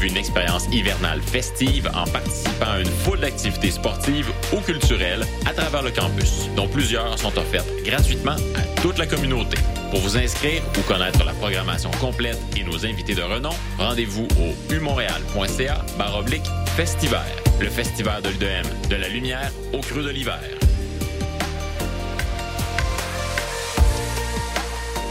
Une expérience hivernale festive en participant à une foule d'activités sportives ou culturelles à travers le campus, dont plusieurs sont offertes gratuitement à toute la communauté. Pour vous inscrire ou connaître la programmation complète et nos invités de renom, rendez-vous au umontréal.ca baroblique festival. Le festival de l'UDM, de la lumière au creux de l'hiver.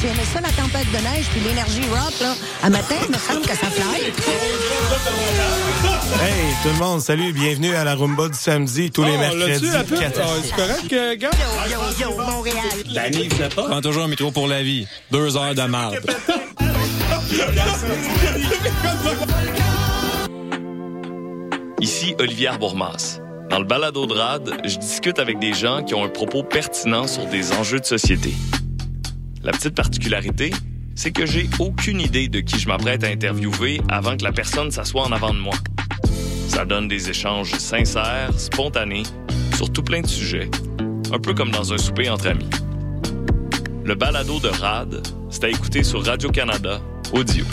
Tu aimais ça, la tempête de neige, puis l'énergie rock, là? À matin, il me semble que ça fly. Hey, tout le monde, salut, bienvenue à la Rumba du samedi, tous les Oh, mercredis. la pub? quatre- Ah, C'est correct, euh, gars? Yo, yo, yo, Montréal. Prends toujours un micro pour la vie. Deux heures de marde. Ici Olivier Bourmas. Dans le balado de RAD, je discute avec des gens qui ont un propos pertinent sur des enjeux de société. La petite particularité, c'est que j'ai aucune idée de qui je m'apprête à interviewer avant que la personne s'assoie en avant de moi. Ça donne des échanges sincères, spontanés, sur tout plein de sujets, un peu comme dans un souper entre amis. Le balado de RAD, c'est à écouter sur Radio-Canada, audio.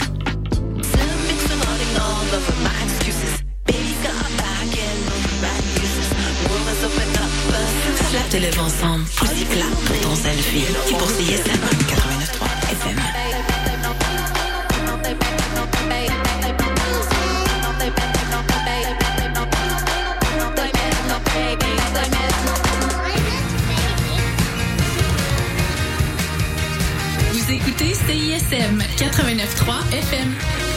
Te ensemble, aussi plat pour ton selfie. Et pour CISM 89.3 FM. Vous écoutez CISM 89.3 FM.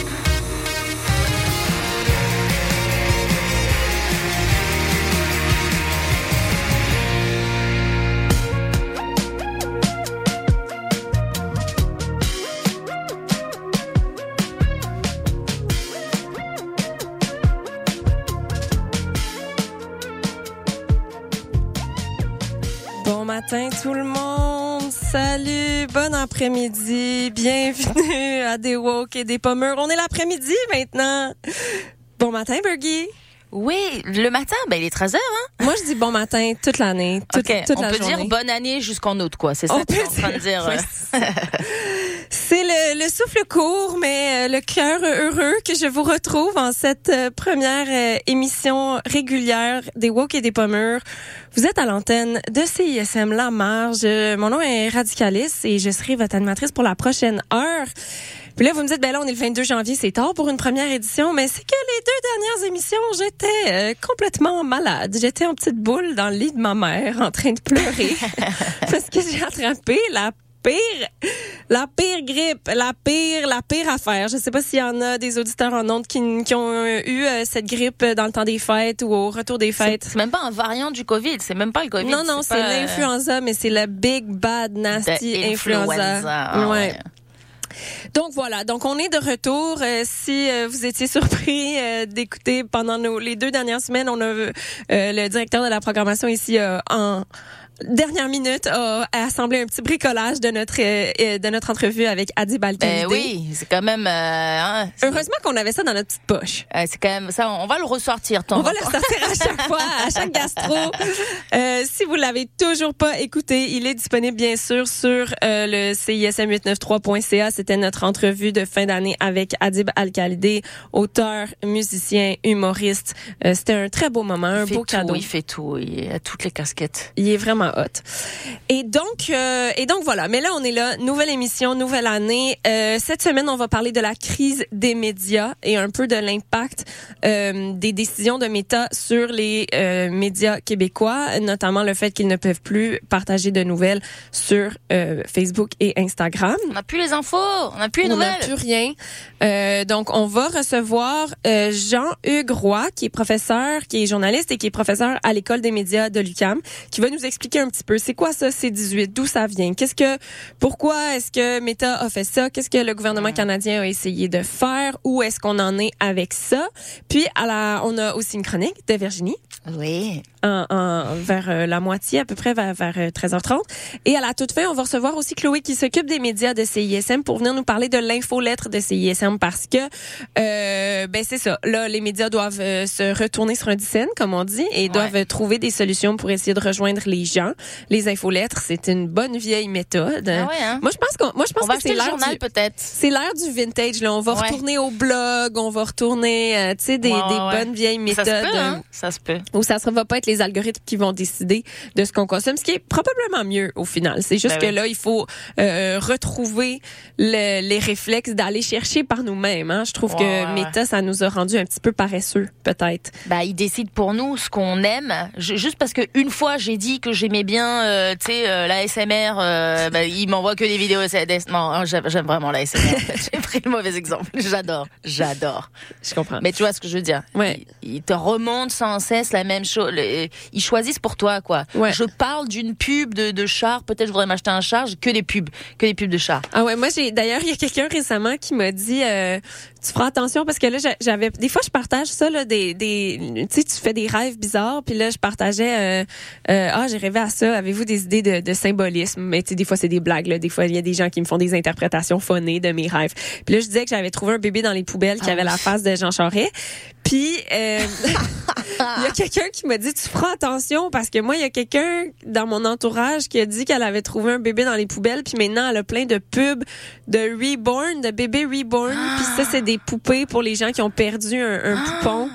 Salut, bon après-midi. Bienvenue à des woke et des pommures. On est l'après-midi maintenant. Bon matin, Bergie. Oui, le matin, ben il est 13 heures, hein? Moi, je dis bon matin toute l'année, toute, OK, toute on la peut journée. dire bonne année jusqu'en août, quoi. C'est ça On que tu es en peut train de dire. C'est le, le souffle court, mais euh, le cœur heureux que je vous retrouve en cette euh, première euh, émission régulière des Woke et des Pommures. Vous êtes à l'antenne de CISM La Marge. Mon nom est Radicalis et je serai votre animatrice pour la prochaine heure. Puis là, vous me dites, ben là, on est le 22 janvier, c'est tard pour une première édition, mais c'est que les deux dernières émissions, j'étais complètement malade. J'étais en petite boule dans le lit de ma mère, en train de pleurer, parce que j'ai attrapé la pire, la pire grippe, la pire, la pire affaire. Je sais pas s'il y en a des auditeurs en ondes qui, qui ont euh, eu euh, cette grippe dans le temps des fêtes ou au retour des fêtes. C'est même pas un variant du COVID, c'est même pas le COVID. Non, non, c'est pas, euh, l'influenza, mais c'est la big, bad, nasty influenza. influenza, ah ouais. ouais. Donc voilà, donc on est de retour. Euh, si euh, vous étiez surpris euh, d'écouter pendant nos, les deux dernières semaines, on a euh, le directeur de la programmation ici euh, en dernière minute a assemblé un petit bricolage de notre euh, de notre entrevue avec Adi Balkalidé. Ben oui, c'est quand même. euh, hein, Heureusement qu'on avait ça dans notre petite poche. euh, c'est quand même ça. On va le ressortir. temps On va le ressortir à chaque fois, à chaque gastro. Euh, si vous l'avez toujours pas écouté, il est disponible bien sûr sur euh, le CISM893.ca. C'était notre entrevue de fin d'année avec Adib Al-Khalidé, auteur, musicien, humoriste. Euh, C'était un très beau moment, un Il beau tout, cadeau. Il fait tout. Il a toutes les casquettes. Il est vraiment hot. Et donc, euh, et donc voilà. Mais là, on est là, nouvelle émission, nouvelle année. Euh, cette semaine, on va parler de la crise des médias et un peu de l'impact euh, des décisions de Meta sur les euh, médias québécois, notamment le fait qu'ils ne peuvent plus partager de nouvelles sur euh, Facebook et Instagram. On n'a plus les infos, on n'a plus les On n'a nouvelles. plus rien. Euh, donc, on va recevoir euh, Jean-Hugues Roy, qui est professeur, qui est journaliste et qui est professeur à l'école des médias de l'UCAM, qui va nous expliquer un petit peu c'est quoi ça C18, d'où ça vient, qu'est-ce que, pourquoi est-ce que Meta a fait ça, qu'est-ce que le gouvernement canadien a essayé de faire, où est-ce qu'on en est avec ça? Puis, à la, on a aussi une chronique de Virginie. Oui. En, en- vers euh, la moitié, à peu près vers, vers euh, 13h30. Et à la toute fin, on va recevoir aussi Chloé qui s'occupe des médias de CISM pour venir nous parler de l'infolettre de CISM parce que, euh, ben c'est ça. Là, les médias doivent euh, se retourner sur un dixaine, comme on dit, et doivent euh, trouver des solutions pour essayer de rejoindre les gens. Les infolettres, c'est une bonne vieille méthode. Ah ouais, hein? Moi, je pense qu'on, moi, je pense On va que c'est journal du- peut-être. c'est l'ère du vintage. Là. On va Ouais. retourner au blog, on va retourner, euh, tu sais, des, des bonnes vieilles méthodes. Ça se peut, euh, hein? Ça se peut. où ça ne va pas être les algorithmes qui vont décider de ce qu'on consomme, ce qui est probablement mieux au final. C'est juste Ben que oui. là, il faut euh, retrouver le- les réflexes d'aller chercher par nous-mêmes. Hein. Je trouve que. Meta, ça nous a rendu un petit peu paresseux, peut-être. Bah, ils décident pour nous ce qu'on aime. Je- juste parce que une fois j'ai dit que j'aimais bien, euh, tu sais, euh, la SMR, euh, bah, ils m'envoient que des vidéos. Non, hein, j'aime vraiment la SMR. J'ai pris le mauvais exemple. J'adore, j'adore. Je comprends. Mais tu vois ce que je veux dire Ouais. Ils te remontent sans cesse la même chose. Le- Ils choisissent pour toi, quoi. Ouais. Je parle d'une pub de, de char. Peut-être je voudrais m'acheter un char. Que des pubs, que des pubs de char. Ah ouais, moi j'ai d'ailleurs il y a quelqu'un récemment qui m'a dit euh, tu feras attention parce que là j'a- j'avais des fois je partage ça là des des tu sais tu fais des rêves bizarres puis là je partageais euh, euh, ah j'ai rêvé à ça avez-vous des idées de, de symbolisme mais tu sais des fois c'est des blagues là des fois il y a des gens qui me font des interprétations phonées de mes rêves puis là je disais que j'avais trouvé un bébé dans les poubelles qui Ah avait la face de Jean Charest puis euh, il y a quelqu'un qui m'a dit tu feras attention parce que moi il y a quelqu'un dans mon entourage qui a dit qu'elle avait trouvé un bébé dans les poubelles puis maintenant elle a plein de pubs de reborn de bébés reborn. Puis ça c'est des poupées pour les gens qui ont perdu un, un poupon.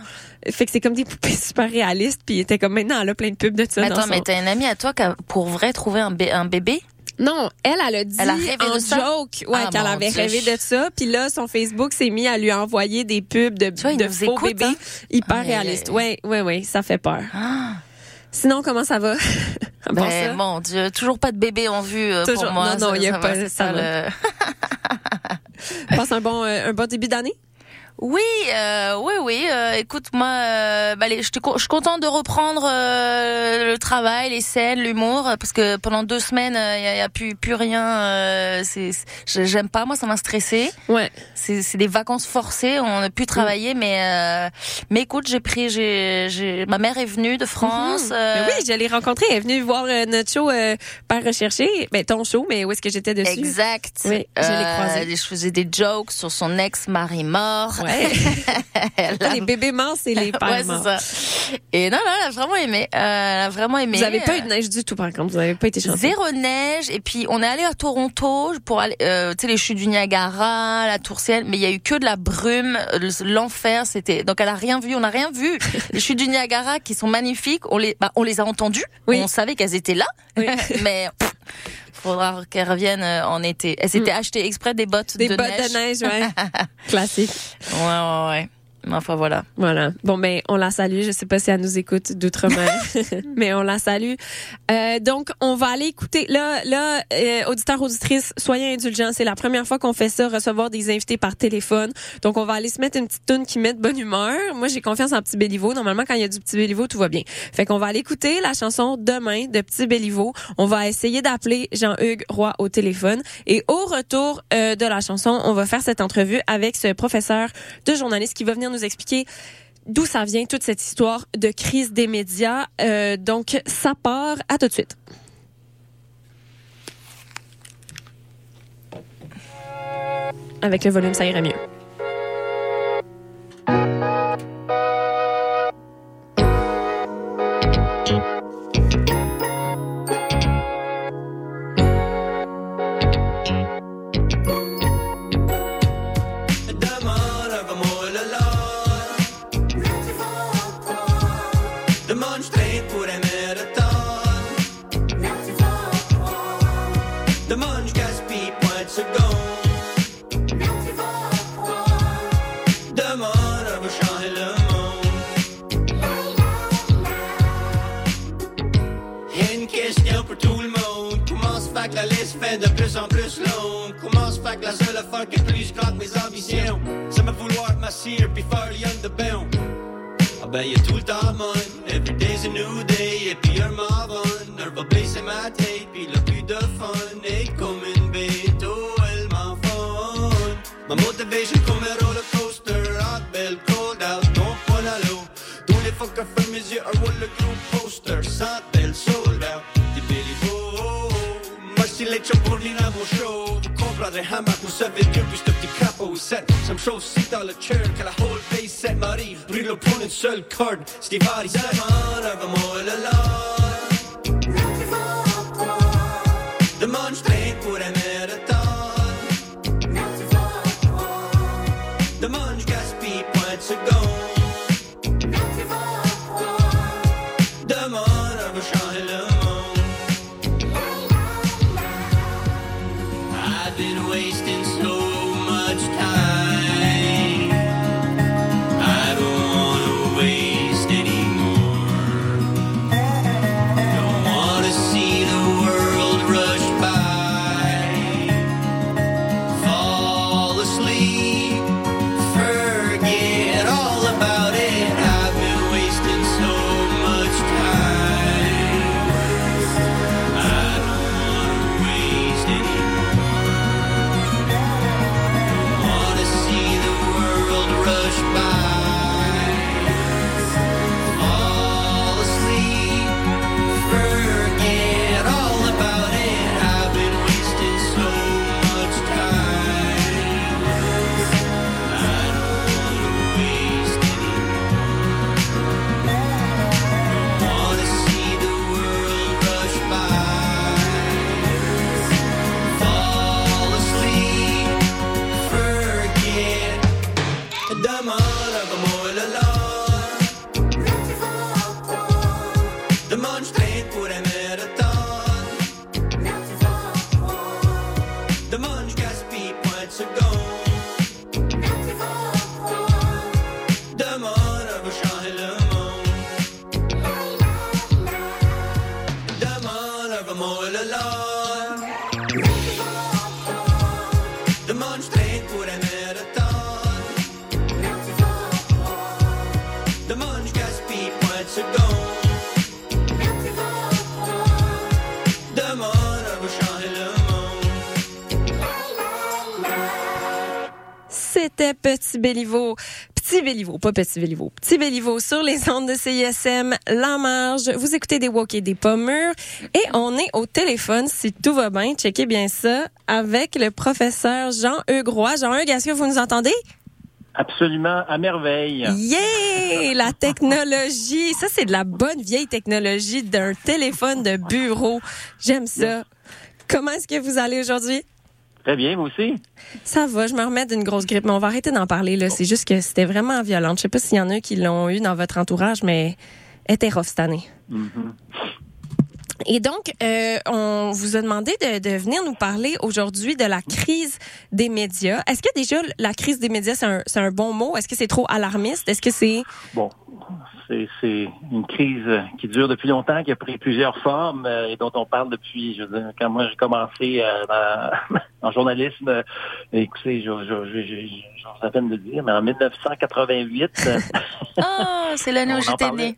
Fait que c'est comme des poupées super réalistes puis était comme maintenant elle a plein de pubs de ça Mais dans attends, son- mais t'as une amie à toi qui a pour vrai trouvé un, bé- un bébé? Non, elle, elle a dit Elle a en joke ouais, Ah, qu'elle avait Dieu. rêvé de ça. Puis là, son Facebook s'est mis à lui envoyer des pubs de, vois, de faux écoute, bébés hein? hyper réalistes. aïe. Ouais, ouais, ouais, ça fait peur. Ah. Sinon, comment ça va? Ben, mon Dieu, toujours pas de bébé en vue euh, Toujours. pour moi. Non, non, il y a ça pas- va, ça ça va. le- Passe un bon, euh, un bon début d'année? Oui, euh, oui, oui. euh, écoute, moi, euh, bah, les- je te co- je suis contente de reprendre euh, le travail, les scènes, l'humour, euh, parce que pendant deux semaines, il y, a, plus plus rien. euh, c'est, j'aime pas, moi, ça m'a stressé. Ouais. C'est, c'est des vacances forcées, on n'a plus travaillé, mais euh, mais écoute, j'ai pris, j'ai, j'ai, ma mère est venue de France. Mhm. euh, oui, je l'ai rencontrée. Elle est venue voir euh, notre show euh, par rechercher. Ben, ton show, mais où est-ce que j'étais dessus? Exact. Oui, je l'ai Euh, croisée. Je faisais des jokes sur son ex-mari mort. Ouais. les bébés morts, c'est les pères ouais, morts. c'est ça. Et non, non, elle a vraiment aimé. Euh, elle a vraiment aimé. Vous avez pas Euh, eu de neige du tout, par contre. Vous avez pas été chanceux. Zéro neige. Et puis, on est allé à Toronto pour aller, euh, tu sais, les chutes du Niagara, la Tour Ciel. Mais il y a eu que de la brume, euh, l'enfer. C'était, donc elle a rien vu. On n'a rien vu. les chutes du Niagara qui sont magnifiques. On les, bah, on les a entendues. Oui. On savait qu'elles étaient là. Oui. mais, pff, faudra qu'elles reviennent euh, en été. Elles s'étaient achetées exprès des bottes Mm. Des de bottes neige. de neige, ouais. Classique. Ouais, ouais, ouais. Mais Enfin, voilà. Voilà. Bon, ben, on la salue. Je sais pas si elle nous écoute d'outre-mer, mais on la salue. Euh, donc, on va aller écouter. Là, là, euh, auditeurs, auditrices, soyez indulgents. C'est la première fois qu'on fait ça, recevoir des invités par téléphone. Donc, on va aller se mettre une petite tune qui met de bonne humeur. Moi, j'ai confiance en Petit Béliveau. Normalement, quand il y a du Petit Béliveau, tout va bien. Fait qu'on va aller écouter la chanson Demain de Petit Béliveau. On va essayer d'appeler Jean-Hugues Roy au téléphone. Et au retour euh, de la chanson, on va faire cette entrevue avec ce professeur de journaliste qui va venir nous expliquer d'où ça vient toute cette histoire de crise des médias. Euh, donc, ça part. À tout de suite. Avec le volume, ça irait mieux. En plus longue? Comment se fait que la seule affaire qui est plus que mes ambitions? Ça me vouloir m'assire puis faire lien de bain. Ah ben y'a tout le temps mon Every day's a new day Et puis un m'avonne Elle va baisser ma tête Puis le plus de fun Est comme une bête Oh elle m'en fun Ma motivation comme show Vous comprendrez hamac Vous savez que plus de petits capots set Som show sit dans le churn Que la whole face set m'arrive Brûle pour une seule corde Steve Hardy Diamond över mål och Petit Béliveau. Petit Béliveau, pas Petit Béliveau. Petit Béliveau sur les ondes de CISM, La Marge. Vous écoutez des walk et des pommures. Et on est au téléphone, si tout va bien, checkez bien ça, avec le professeur Jean-Hugues Roy. Jean-Hugues, est-ce que vous nous entendez? Absolument, à merveille. Yeah! La technologie. Ça, c'est de la bonne vieille technologie d'un téléphone de bureau. J'aime ça. Comment est-ce que vous allez aujourd'hui? Très bien, vous aussi? Ça va, je me remets d'une grosse grippe, mais on va arrêter d'en parler. là. C'est juste que c'était vraiment violent. Je sais pas s'il y en a qui l'ont eu dans votre entourage, mais elle était rough cette année. Et donc, euh, on vous a demandé de, de venir nous parler aujourd'hui de la crise des médias. Est-ce que déjà la crise des médias, c'est un, c'est un bon mot? Est-ce que c'est trop alarmiste? Est-ce que c'est... Bon, c'est une crise qui dure depuis longtemps, qui a pris plusieurs formes euh, et dont on parle depuis, je veux dire, quand moi j'ai commencé euh, en journalisme, euh, écoutez, je, je, je, je, j'ose à peine de le dire, mais en 1988, euh, Oh, c'est l'année où j'étais née.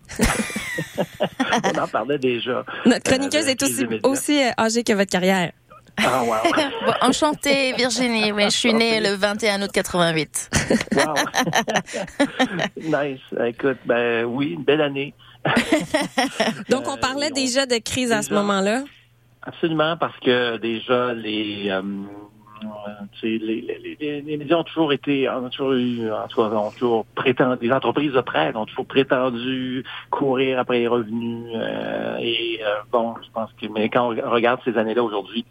on en parlait déjà. Notre chroniqueuse est aussi, âgée que votre carrière. Ah, wow. Bon, enchantée, Virginie. Oui, je suis née le 21 août 88. Wow. nice. Écoute, ben oui, une belle année. Donc, on parlait déjà de crise à ce moment-là. Absolument, parce que déjà les, euh, euh, les, les, les, les médias ont toujours été, ont toujours eu, en tout cas, ont toujours prétendu, les entreprises de presse ont toujours prétendu courir après les revenus. euh, et euh, bon, je pense que, mais quand on regarde ces années-là aujourd'hui,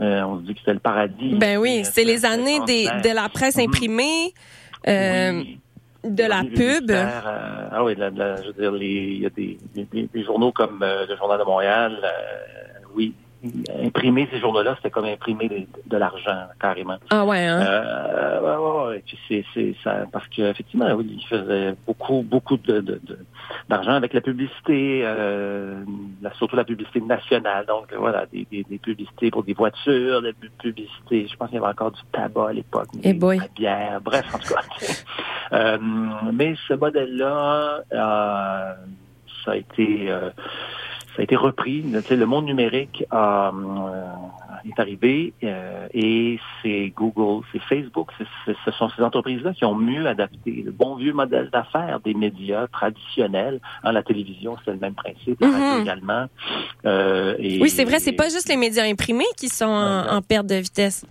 euh, on se dit que c'était le paradis. Ben oui, Euh, c'est les années des, de la presse imprimée, euh, de la pub. euh, ah oui, de la- de la- je veux dire, les- il y a des, des- journaux comme le Journal de Montréal, oui, imprimer ces journaux-là, c'était comme imprimer de, de l'argent, carrément. Ah ouais, hein? Euh, ouais, ouais, ouais. Puis c'est, c'est ça, parce qu'effectivement, oui, ils faisaient beaucoup, beaucoup de, de, de- d'argent avec la publicité, euh, la- surtout la publicité nationale. Donc voilà, des, des, des publicités pour des voitures, des pu- publicités. Je pense qu'il y avait encore du tabac à l'époque, Eh des- boy. la bière. Bref, en tout cas. Euh, mais ce modèle-là, euh, ça a été. Ça a été repris. Le monde numérique a, euh, est arrivé euh, et c'est Google, c'est Facebook, ce sont ces entreprises-là qui ont mieux adapté le bon vieux modèle d'affaires des médias traditionnels. Hein, la télévision, c'est le même principe, Mhm. également. Euh, et- Oui, c'est vrai, c'est pas juste les médias imprimés qui sont en, en perte de vitesse.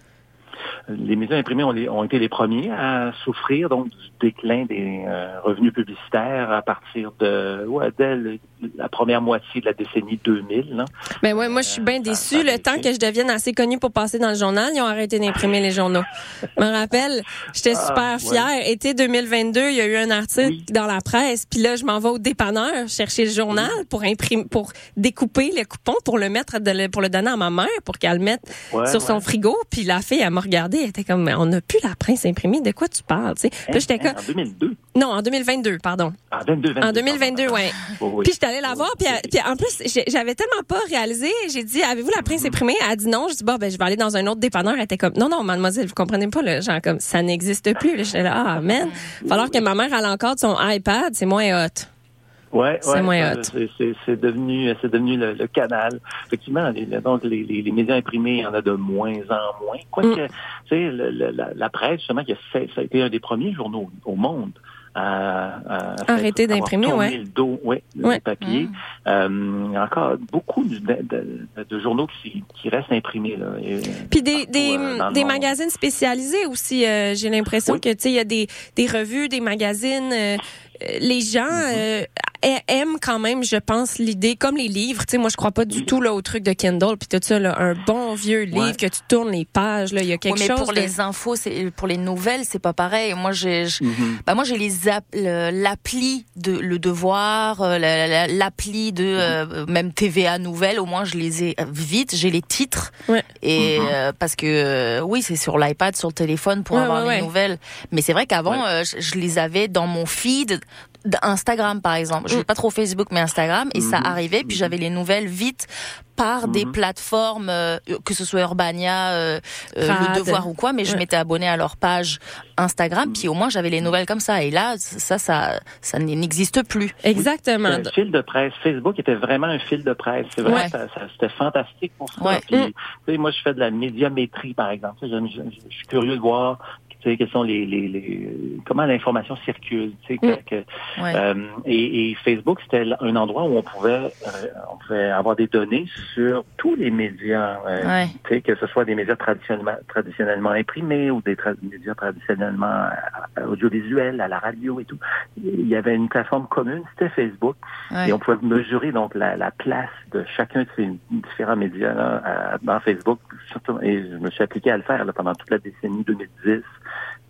Les médias imprimés ont, les- ont été les premiers à souffrir donc du déclin des euh, revenus publicitaires à partir de ouais, dès le- la première moitié de la décennie 2000. là. Ben ouais, moi, je suis bien déçue. Le temps que je devienne assez connue pour passer dans le journal, ils ont arrêté d'imprimer les journaux. Je me rappelle, j'étais Ah, super ouais. fière. Été 2022, il y a eu un article dans la presse, puis là, je m'en vais au dépanneur chercher le journal pour imprimer, pour découper le coupon pour le mettre, de pour le donner à ma mère pour qu'elle le mette Ouais, sur son ouais. frigo. Puis la fille, elle regardé, elle était comme, on n'a plus la presse imprimée. De quoi tu parles, tu sais? Puis là, j'étais comme, En 2002. non, en 2022, pardon. En 22, 22, En 2022, ouais. Oui, oui. Puis j'étais allée la voir, puis, elle- puis en plus, j'avais tellement pas réalisé. J'ai dit, avez-vous la presse imprimée? Elle a dit non. Je dis, bon, ben, je vais aller dans un autre dépanneur. Elle était comme, non, non, mademoiselle, vous comprenez pas, là. Genre, comme, ça n'existe plus. J'étais là, ah, man. Falloir que ma mère, elle encore son iPad, c'est moins hot. Ouais, C'est ouais, moins euh, c'est- c'est- C'est devenu, c'est devenu le, le canal. Effectivement, les, donc les, les, les médias imprimés, il y en a de moins en moins. Quoique, Mm. tu sais, la, la presse, justement, qui a fait, ça a été un des premiers journaux au monde à, à Arrêter d'imprimer, ouais. le dos, ouais, Ouais. papier. Euh, y a encore beaucoup de, de, de- de journaux qui, qui restent imprimés. Là, Et, Puis des, des, euh, des magazines spécialisés aussi. euh, J'ai l'impression que, tu sais, il y a des, des revues, des magazines. Les gens Mm-hmm. euh, aiment quand même, je pense, l'idée, comme les livres. Tu sais, moi, je crois pas du tout là, au truc de Kindle puis tout ça. Là, un bon vieux livre que tu tournes les pages. Là, il y a quelque Oui, mais chose. pour de- les infos, c'est pour les nouvelles, c'est pas pareil. Moi, j'ai, je- Mhm. bah moi, j'ai les app- le- l'appli de le devoir, euh, la- la- l'appli de euh, même TVA nouvelles. Au moins, je les ai euh, vite. J'ai les titres Ouais. et Mhm. euh, parce que euh, oui, c'est sur l'iPad, sur le téléphone pour Ouais, avoir ouais, les ouais. nouvelles. Mais c'est vrai qu'avant, euh, je, je les avais dans mon feed d'Instagram, par exemple. Je Mm. vais pas trop Facebook, mais Instagram, et ça Mhm. arrivait. Puis j'avais les nouvelles vite par des Mhm. plateformes, euh, que ce soit Urbania, euh, euh. Le Devoir ou quoi, mais je m'étais abonnée à leur page Instagram, puis au moins j'avais les nouvelles comme ça. Et là, ça, ça, ça n'existe plus. Exactement. Un fil de presse. Facebook était vraiment un fil de presse. C'est vrai, Ouais. ça, ça- c'était fantastique pour ça. Ouais. Puis, Mm. tu sais, moi, je fais de la médiamétrie, par exemple. Tu sais, Je, je- je suis curieux de voir tu sais, quels sont les, les, les comment l'information circule. Tu sais, que, Mm. que- Ouais. euh, et, et Facebook, c'était un endroit où on pouvait, euh, on pouvait avoir des données sur tous les médias. euh, Ouais. tu sais, que ce soit des médias traditionnellement, traditionnellement imprimés ou des tra- médias traditionnellement euh, audiovisuels, à la radio et tout. Il y avait une plateforme commune, c'était Facebook. Ouais. Et on pouvait mesurer donc la, la place de chacun de ces différents médias là, à- dans Facebook. Surtout, et je me suis appliqué à le faire là, pendant toute la décennie 2010,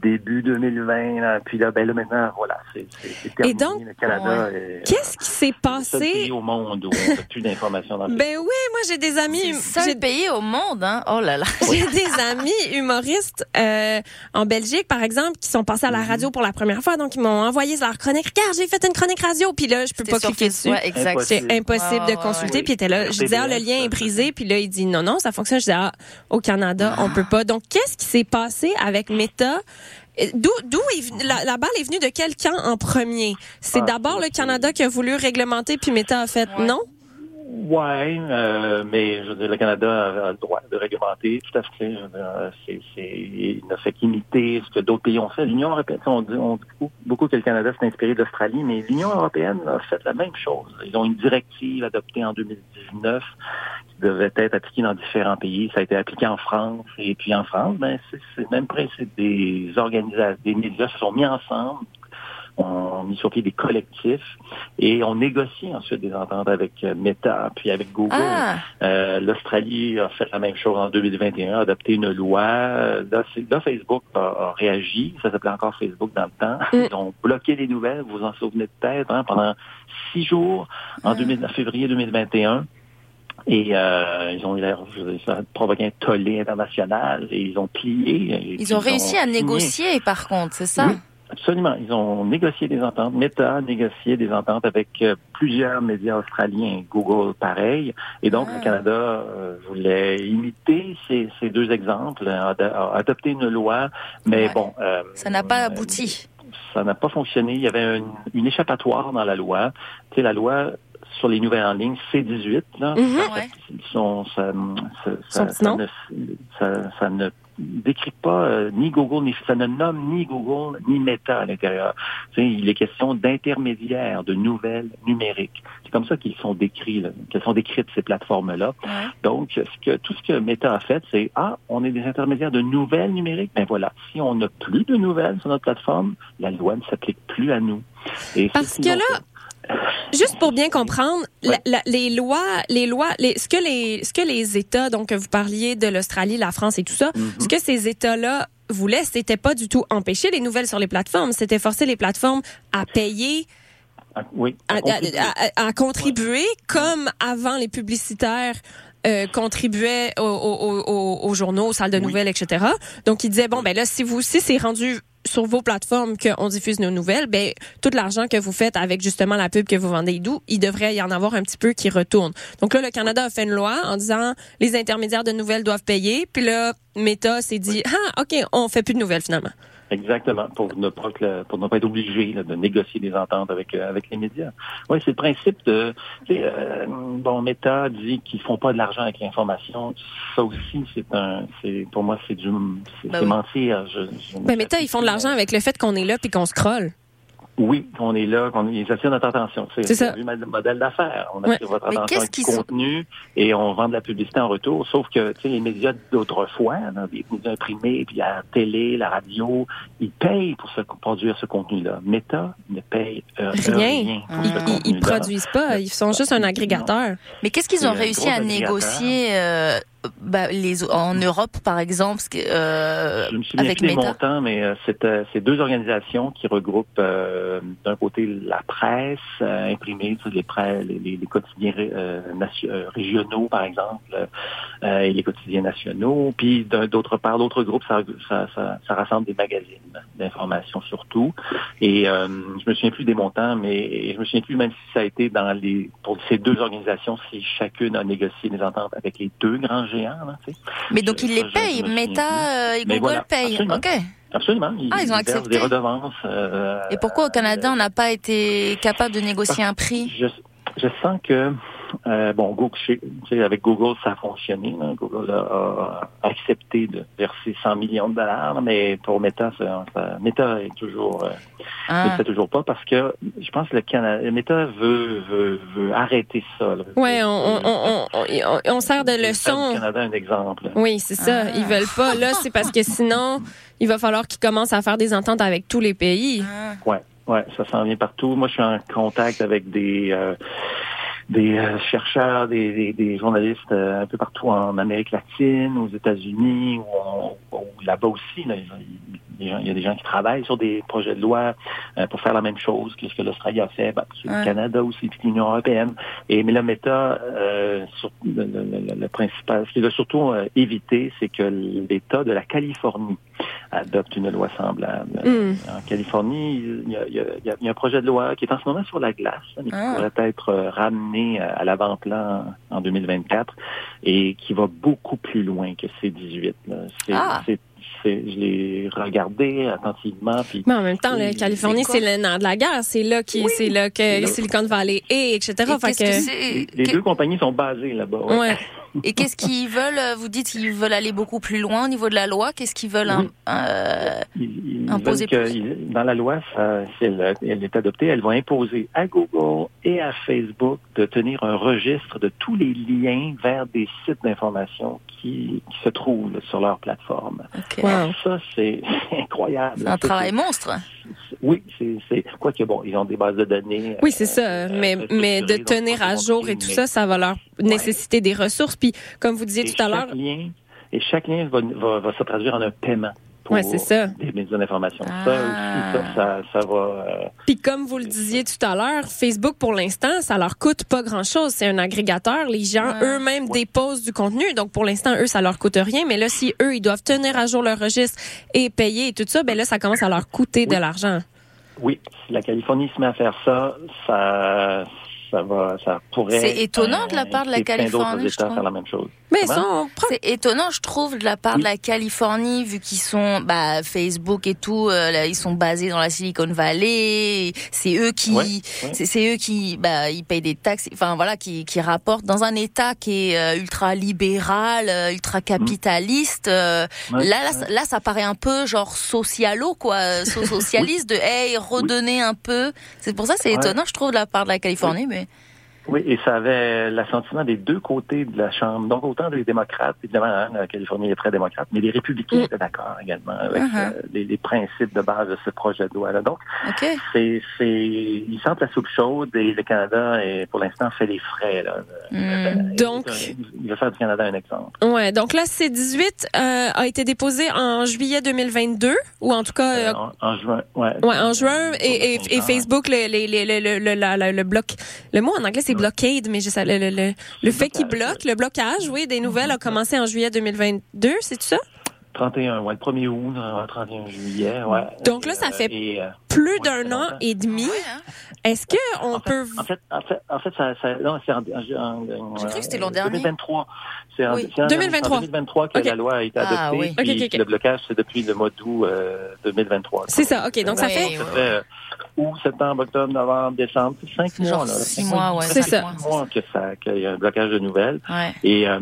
début 2020. Là, puis là, ben là maintenant, voilà, c'est c'est- c'est terminé. donc, le Canada est Qu'est-ce qui s'est le seul passé? pays au monde où on n'a plus d'informations dans le Ben oui, moi j'ai des amis. C'est le j'ai- seul pays au monde, hein. Oh là là. J'ai des amis humoristes euh, en Belgique, par exemple, qui sont passés à la radio pour la première fois. Donc, ils m'ont envoyé leur chronique. Regarde, j'ai fait une chronique radio. Puis là, je peux pas cliquer dessus. Ouais, exact. C'est impossible de consulter. ouais. Puis il était là. Je disais, ah, le lien est brisé. Puis là, il dit, non, non, ça fonctionne. Je disais, ah, au Canada, on peut pas. Donc, qu'est-ce qui s'est passé avec Meta? D'où, d'où est venu- la, la balle est venue de quel camp en premier? C'est Ah, d'abord le Canada qui a voulu réglementer, puis Meta a fait Ouais. non? Ouais, euh, mais je veux dire, le Canada a le droit de réglementer, tout à fait. Euh, c'est, c'est, il ne fait qu'imiter ce que d'autres pays ont fait. L'Union européenne, on dit, on dit beaucoup, beaucoup que le Canada s'est inspiré d'Australie, mais l'Union européenne a fait la même chose. Ils ont une directive adoptée en 2019 qui devait être appliquée dans différents pays. Ça a été appliqué en France. Et puis en France, ben, c'est, le même principe. Des organisations, des médias se sont mis ensemble on a mis sur pied des collectifs et on négocie ensuite des ententes avec euh, Meta puis avec Google. Ah, Euh, L'Australie a fait la même chose en 2021, a adopté une loi. Euh, Là, Facebook a, a réagi. Ça s'appelait encore Facebook dans le temps. Mm. Ils ont bloqué les nouvelles, vous vous en souvenez peut-être, hein, pendant six jours en Ah. 2000 en février 2021. Et euh, ils ont ça a provoqué un tollé international et ils ont plié. ils ont réussi à négocier, par contre, c'est ça? Oui, absolument. Ils ont négocié des ententes. Meta a négocié des ententes avec euh, plusieurs médias australiens, Google pareil. Et donc, Ah. le Canada euh, voulait imiter ces, ces deux exemples, a, a adopté une loi, mais Ouais. bon... euh, Ça n'a pas abouti. ça n'a pas fonctionné. Il y avait une, une échappatoire dans la loi. Tu sais, la loi sur les nouvelles en ligne, C18, là, ça, Ouais. son- ça, ça, Son ça- petit ça nom? ne, ça, ça ne décrit pas euh, ni Google, ni ça ne nomme ni Google ni Meta à l'intérieur. Il est question d'intermédiaires, de nouvelles numériques. C'est comme ça qu'ils sont décrits, qu'elles sont décrites ces plateformes-là. Donc, ce que, tout ce que Meta a fait, c'est ah, on est des intermédiaires de nouvelles numériques. Ben voilà, si on n'a plus de nouvelles sur notre plateforme, la loi ne s'applique plus à nous. Et Parce ce que là, Juste pour bien comprendre, la- la- les lois, les lois, les, ce que les, ce que les États, donc que vous parliez de l'Australie, la France et tout ça, ce que ces États-là voulaient, c'était pas du tout empêcher les nouvelles sur les plateformes, c'était forcer les plateformes à payer, Ah, oui, à, à contribuer. à- comme avant les publicitaires. euh, contribuaient aux, aux- aux- aux journaux, aux salles de nouvelles, etc. Donc, ils disaient, bon, ben là, si vous, si c'est rendu sur vos plateformes qu'on diffuse nos nouvelles, ben tout l'argent que vous faites avec justement la pub que vous vendez d'où, il devrait y en avoir un petit peu qui retourne. Donc là, le Canada a fait une loi en disant les intermédiaires de nouvelles doivent payer, puis là, Meta s'est dit ah ok, on fait plus de nouvelles finalement. Exactement, pour ne pas que le- pour ne pas être obligé là, de négocier des ententes avec euh, avec les médias. Oui, c'est le principe de tu sais, euh, bon Meta dit qu'ils font pas de l'argent avec l'information. Ça aussi, c'est un c'est pour moi c'est du c'est Ben oui. mentir. Je, je- Ben Meta, ils font de l'argent avec le fait qu'on est là puis qu'on scrolle. Oui, qu'on est là, qu'on ils attirent notre attention. C'est ça. le modèle d'affaires. On Ouais. attire votre Mais attention avec du contenu et on vend de la publicité en retour. Sauf que tu sais, les médias d'autrefois, là, les médias imprimés, puis la télé, la radio, ils payent pour se, produire ce contenu-là. Meta ne paye euh, Rien. rien pour Ils, ce ils- produisent pas, ils sont juste un agrégateur. Mais qu'est-ce qu'ils ont réussi à négocier euh, bah, les, en Europe, par exemple, euh, Je me souviens avec plus des montants, mais euh, c'est euh, deux organisations qui regroupent euh, d'un côté la presse euh, imprimée, les, prêts, les, les- les quotidiens euh, régionaux, par exemple, euh, et les quotidiens nationaux. Puis d'un- d'autre part, l'autre groupe, ça, ça, ça, ça rassemble des magazines d'information surtout. Et euh, je me souviens plus des montants, mais je me souviens plus même si ça a été dans les pour ces deux organisations, si chacune a négocié des ententes avec les deux grands géants. Là. Mais donc ils les payent, Meta euh, et Google voilà, payent. absolument. Ok. Absolument. Ils, Ah, ils ont accepté. des redevances. euh, Et pourquoi au Canada on n'a pas été capable de négocier un prix? je, je sens que euh, bon, Google, chez- tu sais, avec Google, ça a fonctionné. là. Google a, a accepté de verser 100 millions de dollars, là, mais pour Meta, ça, ça- Meta est toujours, euh, Ah. ne le fait toujours pas parce que je pense que le Canada, Meta veut, veut, veut arrêter ça. Là. Ouais, on, on, on, on, sert de leçon. du Canada un exemple. Oui, c'est ça. Ils veulent pas. Là, c'est parce que sinon, il va falloir qu'ils commencent à faire des ententes avec tous les pays. Ouais, ouais, ça s'en vient partout. Moi, je suis en contact avec des euh, des euh, chercheurs, des, journalistes euh, un peu partout en Amérique latine, aux États-Unis, ou, là-bas aussi. Il y a- il y a des gens qui travaillent sur des projets de loi euh, pour faire la même chose que ce que l'Australie a fait, ben, sur Ouais. le Canada aussi, puis l'Union européenne. Et mais le Meta, euh, sur, le, le- le- le principal, ce qu'il veut surtout euh, éviter, c'est que l'État de la Californie adopte une loi semblable. Hmm. En Californie, il y, a, il y a- il y a- a un projet de loi qui est en ce moment sur la glace, mais qui Ah. pourrait être euh, ramené à à l'avant-plan en, en 2024 et qui va beaucoup plus loin que ces 18. Là. C'est, Ah. Je l'ai regardé attentivement. Puis, Mais en même temps, la Et- Californie, c'est le nerf de la guerre. C'est là, qui, c'est là que. Silicon Valley est, etc. Et Fait que les, les deux compagnies sont basées là-bas. ouais. Ouais. Et qu'est-ce qu'ils veulent euh, Vous dites qu'ils veulent aller beaucoup plus loin au niveau de la loi. Qu'est-ce qu'ils veulent Oui. euh, Ils Imposer veulent que, plus. dans la loi, ça, si elle, elle est adoptée, elle va imposer à Google et à Facebook de tenir un registre de tous les liens vers des sites d'information qui, qui se trouvent sur leur plateforme. Ça, c'est incroyable. C'est un Ça, travail monstre. Oui, c'est, quoi que bon, ils ont des bases de données. Oui, c'est ça. euh, mais, euh, mais de tenir ils à jour et tout ça, ça va leur nécessiter des ressources. Puis, comme vous disiez et tout à l'heure, chaque lien, et chaque lien va, va, va se traduire en un paiement. Pour Ouais, c'est ça. Des médias d'information. Ah. Ça aussi, ça, ça, ça va. euh, Puis comme vous le disiez tout à l'heure, Facebook pour l'instant, ça leur coûte pas grand-chose. C'est un agrégateur. Les gens eux-mêmes déposent du contenu. Donc pour l'instant, eux, ça leur coûte rien. Mais là, si eux, ils doivent tenir à jour leur registre et payer et tout ça, ben là, ça commence à leur coûter de Oui. l'argent. Oui, si la Californie se met à faire ça, ça, ça va, ça pourrait. C'est étonant de la part de la inciter plein d'autres Californie, je États trouve. faire la même chose. Mais ça, on prend- C'est étonnant, je trouve, de la part de la Californie, vu qu'ils sont, bah, Facebook et tout, euh, là, ils sont basés dans la Silicon Valley. C'est eux qui, Ouais, ouais. c'est eux qui, bah, ils payent des taxes. Enfin voilà, qui, qui rapportent dans un État qui est euh, ultra libéral, euh, ultra capitaliste. euh, Ouais, là, là, ça- là, ça paraît un peu genre socialo, quoi, euh, so- socialiste, de hey, redonner un peu. C'est pour ça, c'est Ouais. étonnant, je trouve, de la part de la Californie, mais. Oui, et ça avait l'assentiment des deux côtés de la Chambre. Donc, autant des démocrates, évidemment, hein, la Californie est très démocrate, mais les républicains étaient d'accord également avec Uh-huh. euh, les, les principes de base de ce projet de loi-là. Donc, c'est, c'est, ils sentent la soupe chaude et le Canada, est, pour l'instant, fait les frais. Là. Hmm. Donc, Il va faire du Canada un exemple. ouais. Donc là, C18 euh, a été déposé en juillet 2022, ou en tout cas, euh, Euh, en, en juin, ouais. Ouais, en juin, et, et, et Facebook, le, le, le, le, le, la- la- le bloc, le mot en anglais c'est blockade, mais je sais, le, le, le, le fait qu'il bloque, le blocage, oui, des nouvelles a commencé en juillet 2022, c'est ça? 31, ouais, le 1er août, euh, 31 juillet, ouais. Donc là, ça Euh, fait et, euh, Plus ouais, d'un an et demi. hein? Est-ce que on peut... En fait, en fait, en fait, ça, ça c'est en, en, en- J'ai cru que c'était l'an dernier. 2023. C'est en, Oui, c'est en- 2023. en 2023 que la loi a été Ah, adoptée. oui. puis Ok, ok, ok. Le blocage, c'est depuis le mois d'août euh, 2023. C'est ça, ok, donc ça Oui, fait... oui. Ça fait euh, août, septembre, octobre, novembre, décembre, c'est cinq mois. genre là. six Cinq mois, ouais, C'est ça. mois, que ça, qu'il y a un blocage de nouvelles. Ouais. Et, euh,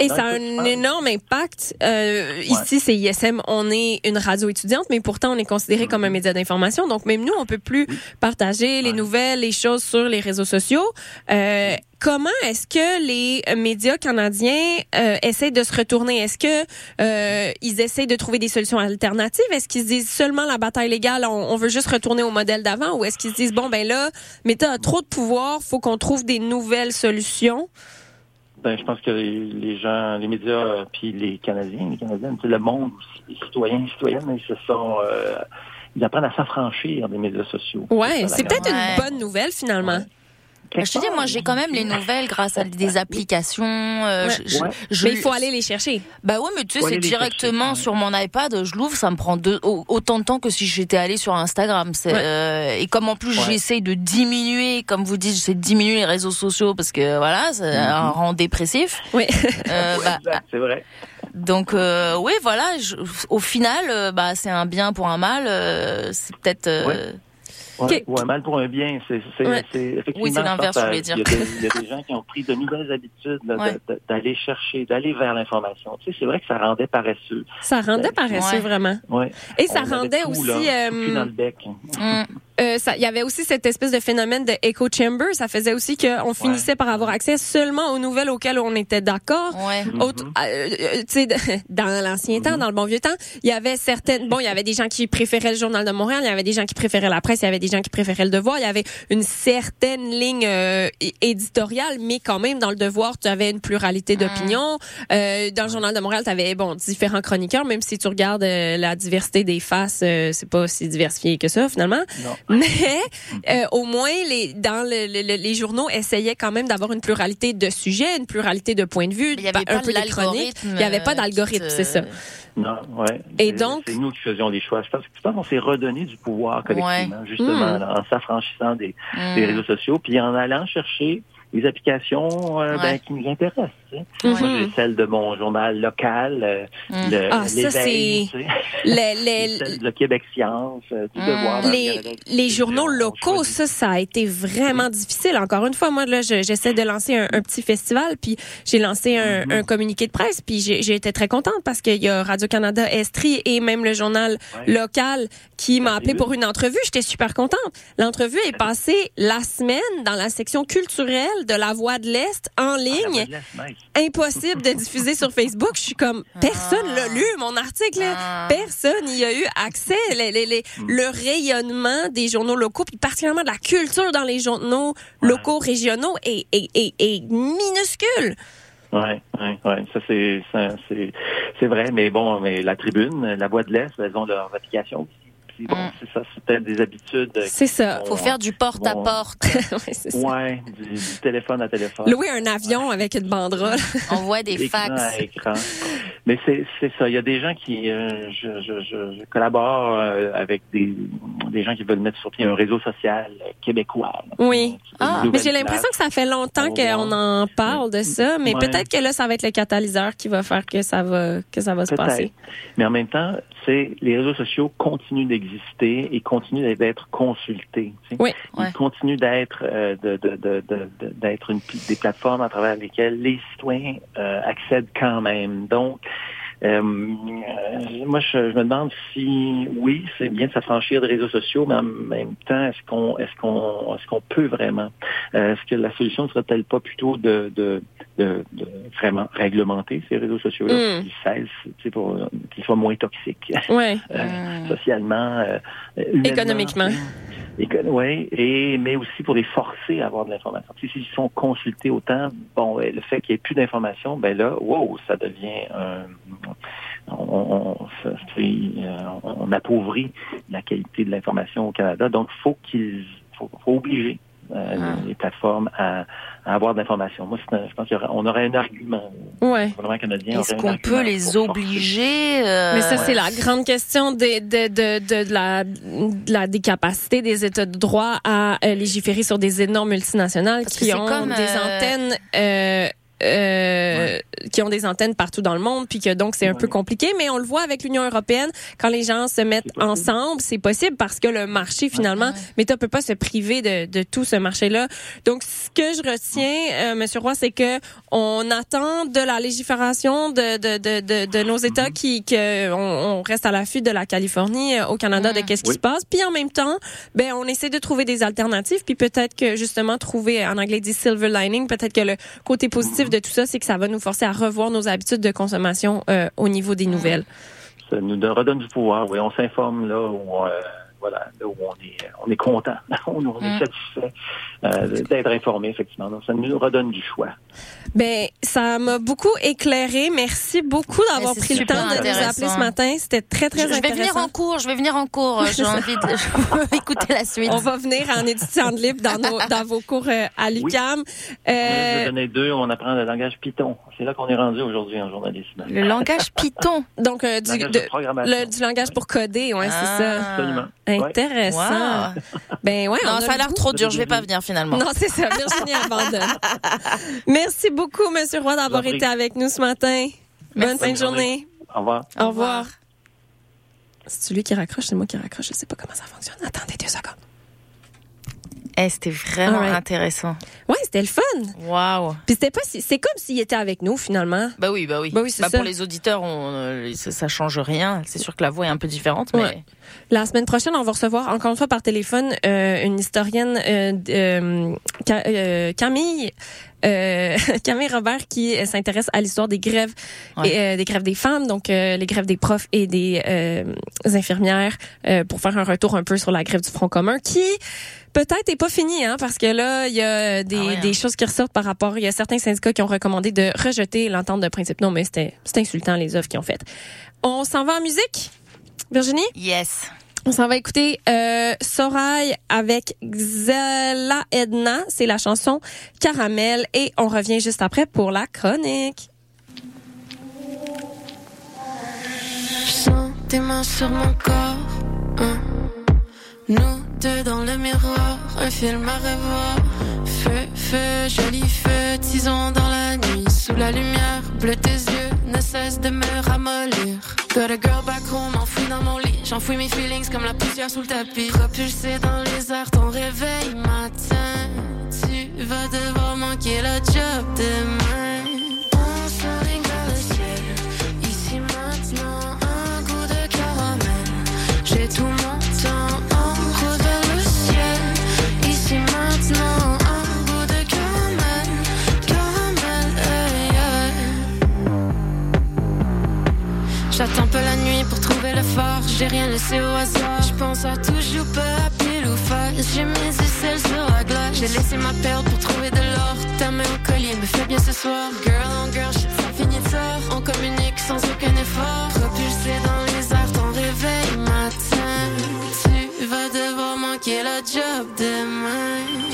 Et ça a un énorme impact. Euh, Ici, c'est ISM, on est une radio étudiante, mais pourtant, on est considéré comme un média d'information. Donc, même nous, on peut plus partager les Ouais. nouvelles, les choses sur les réseaux sociaux. Euh, comment est-ce que les médias canadiens euh, essayent de se retourner? Est-ce que euh, ils essayent de trouver des solutions alternatives? Est-ce qu'ils se disent seulement la bataille légale, on, on veut juste retourner au modèle d'avant? Ou est-ce qu'ils se disent, bon, ben là, Meta a trop de pouvoir, faut qu'on trouve des nouvelles solutions? Ben, je pense que les, les gens, les médias, euh, puis les Canadiens, les Canadiennes, le monde, les citoyens, les citoyennes, ils se sont, euh, ils apprennent à s'affranchir des médias sociaux. Ouais, c'est peut-être Ouais. une bonne nouvelle, finalement. Je te dis, moi, j'ai quand même les nouvelles grâce à des applications. euh, Ouais. je- je- Ouais. je- Mais il faut aller les chercher. Bah ouais, mais tu sais, c'est directement chercher, sur mon iPad. Je l'ouvre, ça me prend deux, autant de temps que si j'étais allé sur Instagram. C'est, Ouais. euh, et comme en plus Ouais. j'essaye de diminuer, comme vous dites, j'essaie de diminuer les réseaux sociaux parce que voilà, ça Mhm. rend dépressif. Oui. Euh, bah, c'est vrai. donc euh, oui, voilà. je- au final, euh, bah c'est un bien pour un mal. euh, c'est peut-être. euh, Ouais. Ouais, ou un mal pour un bien, c'est c'est Ouais. effectivement. Oui, c'est l'inverse, je voulais dire. Il y, a des, il y a des gens qui ont pris de nouvelles habitudes Ouais. d'aller chercher, d'aller vers l'information. Tu sais, c'est vrai que ça rendait paresseux. Ça rendait paresseux, vraiment. Ouais. Et ça On rendait tout, aussi... là, tout euh, dans le bec. Euh, ça- il y avait aussi cette espèce de phénomène de echo chamber. Ça faisait aussi qu'on finissait par avoir accès seulement aux nouvelles auxquelles on était d'accord. ouais. Autre- euh, euh, tu sais, dans l'ancien temps, dans le bon vieux temps, il y avait certaines, bon, il y avait des gens qui préféraient le Journal de Montréal, il y avait des gens qui préféraient la presse, il y avait des gens qui préféraient le Devoir, il y avait une certaine ligne euh, éditoriale, mais quand même, dans le Devoir, tu avais une pluralité d'opinions. Euh, dans le Journal de Montréal, tu avais, bon, différents chroniqueurs, même si tu regardes euh, la diversité des faces, euh, c'est pas si diversifié que ça, finalement. Non. Mais euh, au moins, les, dans le- le- le- les journaux essayaient quand même d'avoir une pluralité de sujets, une pluralité de points de vue, Mais il y avait un pas peu des chroniques. Il n'y avait pas euh, d'algorithme, te- c'est ça. Non, ouais. Et C'est- donc- c'est nous qui faisions les choix. Je pense, je pense qu'on s'est redonné du pouvoir collectivement, justement, Mm. là, en s'affranchissant des, Hum. des réseaux sociaux, puis en allant chercher les applications euh, Ouais. ben, qui nous intéressent. tu sais. Mhm. Moi, j'ai celle de mon journal local, euh, Mm. le, Ah, ça, tu sais. Celle de Québec Science, euh, du Mm. devoir. les, le les journaux locaux, ça, ça a été vraiment difficile. Encore une fois, moi, là, je- j'essaie de lancer un, un petit festival, puis j'ai lancé un, Mhm. un communiqué de presse, puis j'ai été très contente parce qu'il y a Radio-Canada Estrie et même le journal Ouais. local qui m'a appelé pour une entrevue. J'étais super contente. L'entrevue est passée la semaine dans la section culturelle de La Voix de l'Est en Ah, la ligne. voix de l'Est, nice. impossible de diffuser sur Facebook. Je suis comme, personne l'a lu, mon article. Ah. Personne n'y a eu accès. Les- les- les- Le rayonnement des journaux locaux, puis particulièrement de la culture dans les journaux locaux, régionaux, est, est, est, est minuscule. Ouais, ouais, ouais. Ça, c'est, ça, c'est, c'est vrai, mais bon, mais la tribune, la voix de l'Est, elles ont leur application. Bon, Mm. c'est ça, c'est peut-être des habitudes. C'est ça. qui Faut faire du porte à Bon. porte. Ouais, c'est ça. Ouais, du, du téléphone à téléphone. Louer un avion avec une banderole. Envoie des Écran fax. à écran. Mais c'est ça. Il y a des gens qui, euh, je, je, je, je collabore euh, avec des, des gens qui veulent mettre sur pied un réseau social québécois. Oui. Ah, mais j'ai l'impression que ça fait longtemps qu'on en parle de ça, mais Ouais. peut-être que là, ça va être le catalyseur qui va faire que ça va, que ça va se passer. Mais en même temps, c'est les réseaux sociaux continuent d'exister et continuent d'être consultés. tu sais. Oui. Ils continuent d'être euh, de, de, de, de- de- d'être une, des plateformes à travers lesquelles les citoyens accèdent quand même. Donc, euh, moi, je, je me demande si, oui, c'est bien de s'affranchir des réseaux sociaux, mais en même temps, est-ce qu'on, est-ce qu'on, est-ce qu'on peut vraiment? Euh, Est-ce que la solution ne serait-elle pas plutôt de, de, de, de vraiment réglementer ces réseaux sociaux-là, Mm. qu'ils cessent, tu sais, pour qu'ils soient moins toxiques, Ouais. euh, socialement, euh, Économiquement. oui, et mais aussi pour les forcer à avoir de l'information. S'ils sont consultés autant, bon, le fait qu'il n'y ait plus d'informations, ben là, wow, ça devient un, on, on, ça, c'est, euh, on appauvrit la qualité de l'information au Canada. Donc, faut qu'ils, faut, faut obliger euh, les plateformes à, à avoir de l'information. Moi, c'est un- je pense qu'on aurait un argument. Ouais. Le gouvernement canadien Est-ce qu'on peut les obliger euh, Mais ça, c'est la grande question de, de, de, de, de la, de la décapacité des États de droit à euh, légiférer sur des énormes multinationales qui ont comme, des euh, antennes. Euh, euh, qui ont des antennes partout dans le monde, puis que donc c'est un peu compliqué, mais on le voit avec l'Union européenne, quand les gens se mettent ensemble, c'est possible parce que le marché finalement, Meta peut pas se priver de, de tout ce marché-là. Donc ce que je retiens, euh, Monsieur Roy, c'est que on attend de la légifération de de, de, de, de nos États qui que on, on reste à l'affût de la Californie euh, au Canada de qu'est-ce qui Oui. se passe, puis en même temps, ben on essaie de trouver des alternatives, puis peut-être que justement trouver en anglais dit silver lining, peut-être que le côté positif de tout ça, c'est que ça va nous forcer à revoir nos habitudes de consommation euh, au niveau des nouvelles. ça nous donne- redonne du pouvoir. Oui, on s'informe là où, voilà, là où on est, on est content, on, on est Mm. satisfait euh, d'être informé, effectivement. Donc, ça nous redonne du choix. Ben, ça m'a beaucoup éclairé. Merci beaucoup d'avoir c'est pris le temps de nous intéressant. appeler ce matin. C'était très, très Je, je vais intéressant. venir en cours, je vais venir en cours. J'ai envie de je veux écouter la suite. On va venir en étudiante libre dans, nos, dans vos cours euh, à l'UQAM. Je Euh, vais donner deux, on apprend le langage Python. C'est là qu'on est rendu aujourd'hui en journalisme. Le langage Python. Donc, euh, du, Langage de- de programmation. le- du langage pour coder, ouais, Ah. c'est ça. Absolument. Intéressant. Ben ouais. Non, on ça a l'air trop dur. Je vais pas venir finalement. Non, c'est ça. Virginie abandonne. Merci beaucoup, Monsieur Roy, d'avoir été avec nous ce matin. Bonne fin de journée. Au revoir. Au revoir. C'est celui qui raccroche, c'est moi qui raccroche. Je sais pas comment ça fonctionne. Attendez deux secondes. C'était vraiment intéressant. Ouais, c'était le fun. Waouh. Puis c'était pas c'est comme s'il était avec nous finalement. Bah oui, bah oui. Bah oui, Bah. Pour les auditeurs, on, euh, ça, ça change rien. C'est sûr que la voix est un peu différente, mais. La semaine prochaine, on va recevoir encore une fois par téléphone euh, une historienne, euh, Camille. Euh, Camille Robert qui euh, s'intéresse à l'histoire des grèves et, euh, des grèves des femmes donc euh, les grèves des profs et des euh, infirmières euh, pour faire un retour un peu sur la grève du Front commun qui peut-être est pas finie hein parce que là il y a des, Ah des choses qui ressortent par rapport. Il y a certains syndicats qui ont recommandé de rejeter l'entente de principe. Non mais c'était c'était insultant les œuvres qu'ils ont faites. On s'en va en musique? Virginie? Yes. On s'en va écouter euh, Sorail avec Xela Edna. C'est la chanson Caramel. Et on revient juste après pour la chronique. Feu, feu, joli feu, tisons dans la nuit. Sous la lumière, bleu tes yeux ne cessent de me ramollir. Got a girl back home, enfoui dans mon lit. J'enfouis mes feelings comme la poussière sous le tapis. Propulsé dans les airs, ton réveil matin. Tu vas devoir manquer le job demain. J'attends peu la nuit pour trouver le phare. J'ai rien laissé au hasard. Je pense à toujours peu à pile ou face. J'ai mis celle sur la glace. J'ai laissé ma perle pour trouver de l'or. Ta main au collier me fait bien ce soir. Girl on girl, shit, ça finit tard. On communique sans aucun effort. Propulsé dans les airs, ton réveil matin. Tu vas devoir manquer le job demain.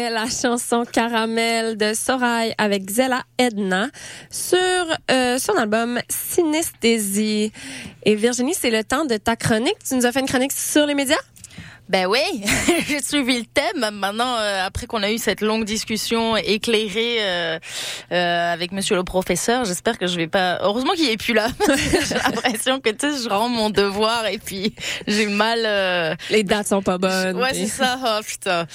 C'était la chanson Caramel de Sorail avec Zella Edna sur euh, son album Synesthésie. Et Virginie, c'est le temps de ta chronique. Tu nous as fait une chronique sur les médias? Ben oui, j'ai suivi le thème. Maintenant, euh, après qu'on a eu cette longue discussion éclairée euh, euh, avec Monsieur le professeur, j'espère que je vais pas. Heureusement qu'il est plus là. j'ai l'impression que tu sais, je rends mon devoir et puis j'ai mal. Les dates sont pas bonnes. Ouais, c'est ça. Oh putain.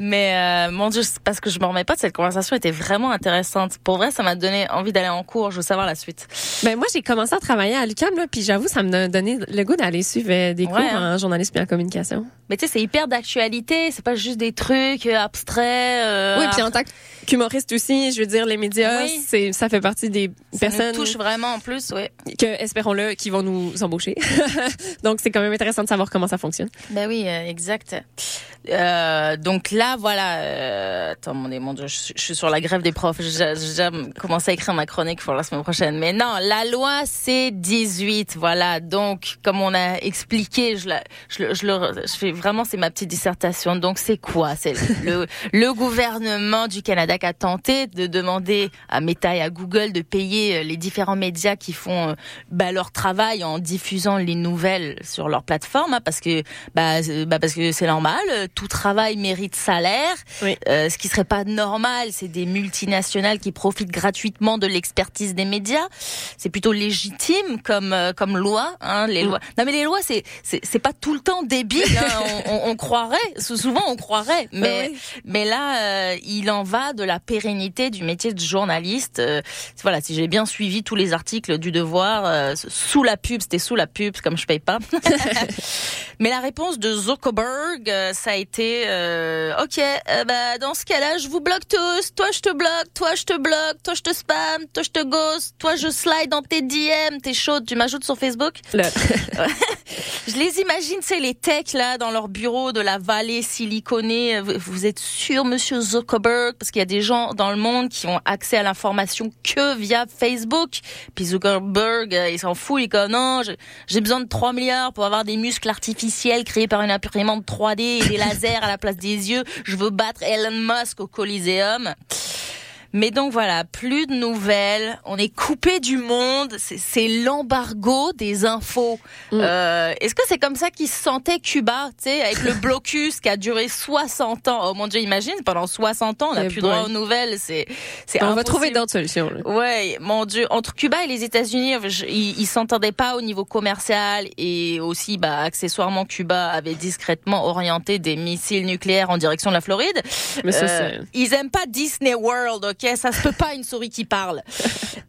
Mais euh, mon Dieu, c'est parce que je me remets pas de cette conversation était vraiment intéressante. Pour vrai, ça m'a donné envie d'aller en cours. Je veux savoir la suite. Ben moi, j'ai commencé à travailler à l'UQAM, là, puis j'avoue, ça me donné le goût d'aller suivre euh, des cours Ouais, hein. en journalisme et en communication. Mais tu sais, c'est hyper d'actualité. C'est pas juste des trucs euh, abstraits. euh, oui, puis en tant qu'humoriste aussi, je veux dire, les médias, Oui. c'est ça fait partie des ça personnes nous touche vraiment en plus, ouais. que, espérons-le, qui vont nous embaucher. Donc, c'est quand même intéressant de savoir comment ça fonctionne. Ben oui, euh, exact. Euh, donc là, voilà. Euh, attends, mon, Dieu, mon Dieu, je, suis- je suis sur la grève des profs. J'ai déjà commencé à écrire ma chronique pour la semaine prochaine. Mais non, la loi c'est 18. Voilà. Donc, comme on a expliqué, je, la, je, le- je, le- je fais vraiment, c'est ma petite dissertation. Donc, c'est quoi? C'est le, le gouvernement du Canada qui a tenté de demander à Meta et à Google de payer euh, les différents médias qui font euh, bah, leur travail en diffusant les nouvelles sur leur plateforme, hein, parce que bah, euh, bah, parce que c'est normal, tout travail mérite salaire. Euh, ce qui serait pas normal, c'est des multinationales qui profitent gratuitement de l'expertise des médias. C'est plutôt légitime comme comme loi. Hein, les lois. Non mais les lois, c'est c'est pas tout le temps débile. hein. on, on, on croirait, souvent on croirait, mais mais là, euh, il en va de la pérennité du métier de journaliste. Euh, voilà, si j'ai bien suivi tous les articles du Devoir, euh, sous la pub, c'était sous la pub, comme je paye pas. Mais la réponse de Zuckerberg, euh, ça a été euh, OK, euh, bah, dans ce cas-là, je vous bloque tous. Toi, je te bloque. Toi, je te bloque. Toi, je te spam. Toi, je te ghost. Toi, je slide dans tes DM. T'es chaude. Tu m'ajoutes sur Facebook Je les imagine, c'est les techs là dans leur bureau de la vallée siliconée. Vous, êtes sûr, Monsieur Zuckerberg, parce qu'il y a des gens dans le monde qui ont accès à l'information que via Facebook. Puis Zuckerberg, euh, il s'en fout, il est comme non, j'ai besoin de 3 milliards pour avoir des muscles artificiels créés par une imprimante 3D et des lasers à la place des yeux. Je veux battre Elon Musk au Coliseum. Mais donc voilà, plus de nouvelles. On est coupé du monde. C'est- l'embargo des infos. Euh, Est-ce que c'est comme ça qu'ils se sentaient Cuba, tu sais, avec le blocus qui a duré 60 ans? Oh mon Dieu, imagine, pendant 60 ans, on n'a Eh plus droit aux nouvelles. C'est, c'est On va trouver d'autres solutions. là. Ouais, mon Dieu, entre Cuba et les États-Unis, je- ils s'entendaient pas au niveau commercial et aussi, bah, accessoirement, Cuba avait discrètement orienté des missiles nucléaires en direction de la Floride. Mais ça, Euh, ils aiment pas Disney World, ok Ça se peut pas une souris qui parle.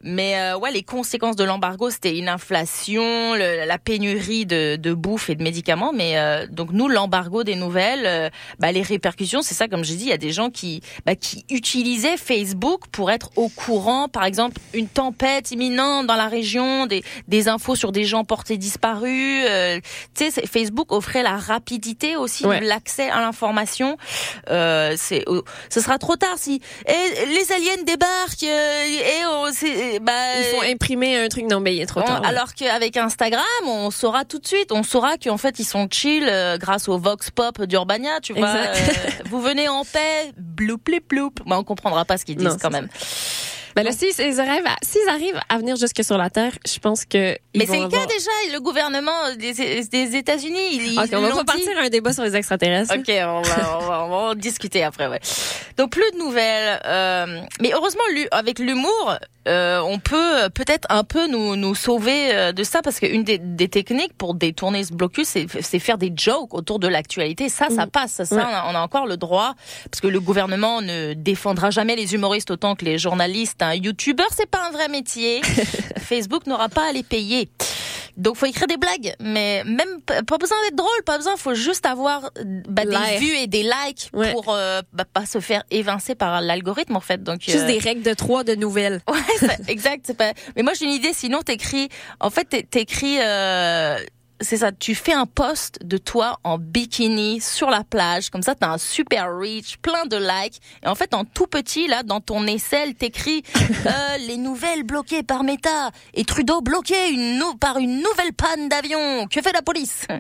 Mais euh, ouais, les conséquences de l'embargo, c'était une inflation, le- la pénurie de, de bouffe et de médicaments. Mais euh, donc nous, l'embargo des nouvelles, euh, bah, les répercussions, c'est ça, comme j'ai dit, il y a des gens qui, bah, qui utilisaient Facebook pour être au courant, par exemple, une tempête imminente dans la région, des, des infos sur des gens portés disparus. euh, tu sais, Facebook offrait la rapidité aussi Ouais. de l'accès à l'information. Euh, c'est, euh, ce sera trop tard si les aliens débarquent euh, et on, c'est, bah, Il faut imprimer un truc, non, mais il est trop on- tard. alors qu'avec Instagram, on saura tout de suite, on saura qu'en fait ils sont chill euh, grâce au vox pop d'Urbania, tu vois. Euh, vous venez en paix, bloup bloup bloup. Bah, on comprendra pas ce qu'ils disent Non, quand même. Ben là, s'ils s'ils arrivent, à, arrivent à venir jusque sur la Terre, je pense que. ils Mais vont c'est le avoir- cas déjà, le gouvernement des, des États-Unis, ils, Ok, ils on va partir à un débat sur les extraterrestres. Ok, on va, on va, on va en discuter après, ouais. Donc plus de nouvelles. euh, mais heureusement, avec l'humour, euh, on peut peut-être un peu nous, nous sauver euh, de ça parce qu'une des, des techniques pour détourner ce blocus, c'est faire des jokes autour de l'actualité. Ça, ça passe. Ça, Ouais. on, a, on a encore le droit parce que le gouvernement ne défendra jamais les humoristes autant que les journalistes. Un YouTuber, c'est pas un vrai métier. Facebook n'aura pas à les payer. Donc faut écrire des blagues, mais même pas besoin d'être drôle, pas besoin, faut juste avoir bah, des vues et des likes Ouais. pour euh, bah, pas se faire évincer par l'algorithme en fait. Donc Juste euh, des règles de trois de nouvelles. Ouais, exact. Pas. Mais moi j'ai une idée. Sinon t'écris. En fait t'é- t'écris. Euh... C'est ça, tu fais un post de toi en bikini sur la plage, comme ça t'as un super reach, plein de likes. Et en fait, en tout petit, là, dans ton aisselle, t'écris euh, les nouvelles bloquées par Meta et Trudeau bloqué une nou- par une nouvelle panne d'avion. Que fait la police?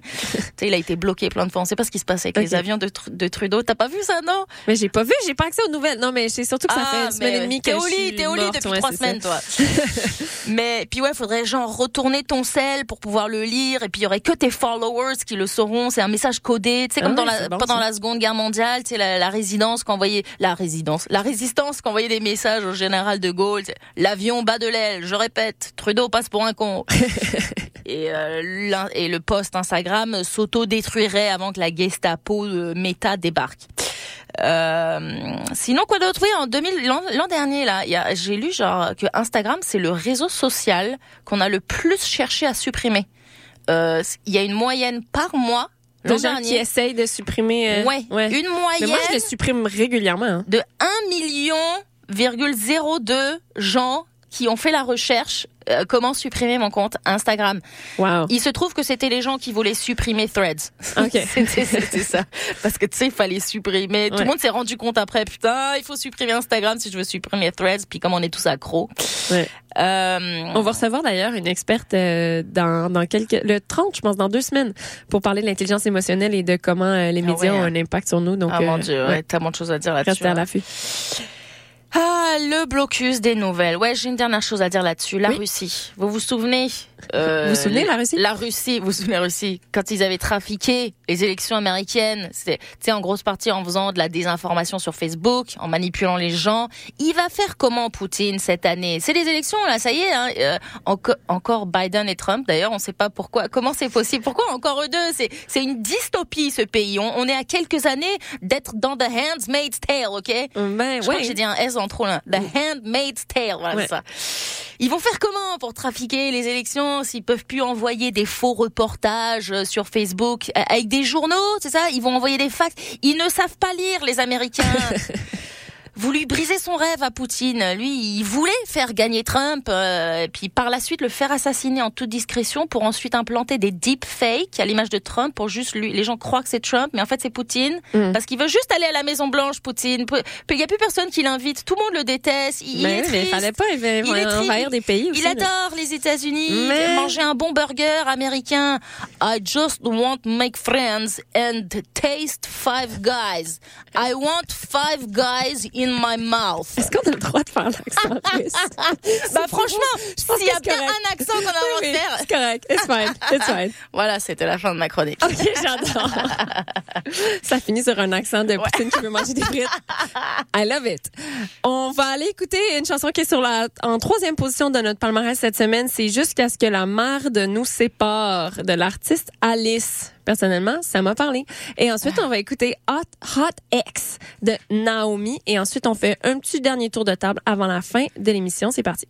Tu sais, il a été bloqué plein de fois. On sait pas ce qui se passe avec les avions de, Tru- de Trudeau. T'as pas vu ça, non? Mais j'ai pas vu, j'ai pas accès aux nouvelles. Non, mais c'est surtout que ça Ah, fait une semaine et demie que T'es au lit, t'es au lit depuis trois semaines, ça. toi. mais puis ouais, faudrait genre retourner ton sel pour pouvoir le lire, et puis aurait que tes followers qui le sauront. C'est un message codé, tu sais, comme Ah dans ouais, la, pendant ça. la Seconde Guerre mondiale, tu sais, la, la résidence qu'envoyait la résidence, la résistance qu'envoyait des messages au général de Gaulle. L'avion bat de l'aile. Je répète, Trudeau passe pour un con. et, euh, et le post Instagram s'auto-détruirait avant que la Gestapo euh, Meta débarque. Euh, sinon quoi d'autre? Oui, en 2000 l'an dernier là, j'ai lu genre que Instagram c'est le réseau social qu'on a le plus cherché à supprimer. Euh, Il y a une moyenne par mois De gens qui dernier essayent de supprimer. euh, Ouais, une moyenne Mais moi, je le supprime régulièrement. hein. de 1 million 02 gens qui ont fait la recherche euh, comment supprimer mon compte Instagram. Wow. Il se trouve que c'était les gens qui voulaient supprimer Threads. Ok. c'était ça. Parce que tu sais, il fallait supprimer. Tout le monde s'est rendu compte après, putain, il faut supprimer Instagram si je veux supprimer Threads. Puis comme on est tous accros. Ouais. Euh, On va recevoir d'ailleurs une experte euh, dans, dans quelques le 30 je pense dans deux semaines pour parler de l'intelligence émotionnelle et de comment les Ah médias ouais, ont hein. un impact sur nous donc ah mon dieu, ouais. tellement de choses à dire là-dessus. Restez à l'affût. Ah, le blocus des nouvelles. Ouais, j'ai une dernière chose à dire là-dessus. La Russie. Vous vous souvenez euh, Vous vous souvenez, la Russie? La Russie, vous vous souvenez la Russie? Quand ils avaient trafiqué les élections américaines, sais, en grosse partie en faisant de la désinformation sur Facebook, en manipulant les gens. Il va faire comment Poutine cette année? C'est les élections là, ça y est. Hein, euh, enco- encore Biden et Trump. D'ailleurs, on ne sait pas pourquoi. Comment c'est possible? Pourquoi encore eux deux? C'est, une dystopie ce pays. On, on est à quelques années d'être dans The Handmaid's Tale, ok? Ben je crois ouais. j'ai dit un S en trop là. The Handmaid's Tale, voilà Ouais. ça. Ils vont faire comment pour trafiquer les élections s'ils peuvent plus envoyer des faux reportages euh, sur Facebook euh, avec des journaux, c'est ça? Ils vont envoyer des fax. Ils ne savent pas lire les Américains. Vous lui brisez son rêve à Poutine. Lui, il voulait faire gagner Trump, euh, et puis par la suite le faire assassiner en toute discrétion pour ensuite implanter des deepfakes à l'image de Trump pour juste lui. Les gens croient que c'est Trump, mais en fait c'est Poutine Mm. parce qu'il veut juste aller à la Maison Blanche, Poutine. Puis il y a plus personne qui l'invite. Tout le monde le déteste. Il, il Ben est mais il triste. fallait pas envahir, Il est triste. envahir des pays aussi. Il adore les États-Unis, Mais- manger un bon burger américain. I just want make friends and taste five guys. I want five guys in my mouth. Est-ce qu'on a le droit de faire l'accent russe bah franchement, pense s'il y a bien correct. un accent qu'on a envie de faire. C'est correct. It's fine. It's fine. Voilà, c'était la fin de ma chronique. Ok, j'adore. Ça finit sur un accent de Poutine qui veut manger des frites. I love it. On va aller écouter une chanson qui est sur la, en troisième position de notre palmarès cette semaine. C'est Jusqu'à ce que la merde nous sépare de l'artiste Alice. Personnellement, ça m'a parlé. Et ensuite, on va écouter Hot Hot X de Naomi. Et ensuite, on fait un petit dernier tour de table avant la fin de l'émission. C'est parti.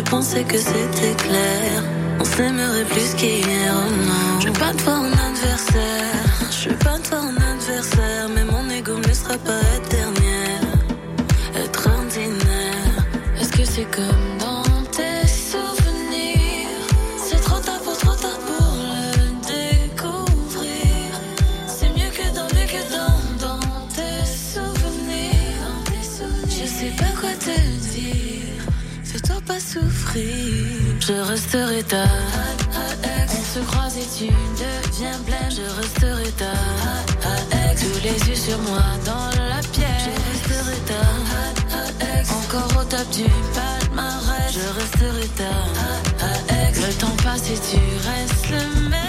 Je pensais que c'était clair. On s'aimerait plus qu'hier, oh non. Je veux pas te voir en adversaire. Je veux pas te voir en adversaire, mais mon ego ne sera pas Je resterai ta On se croise et tu deviens blême. Je resterai ta Tous les yeux sur moi dans la pierre. Je resterai ta Encore au top du palmarès. Je resterai ta Le temps passe et tu restes le même.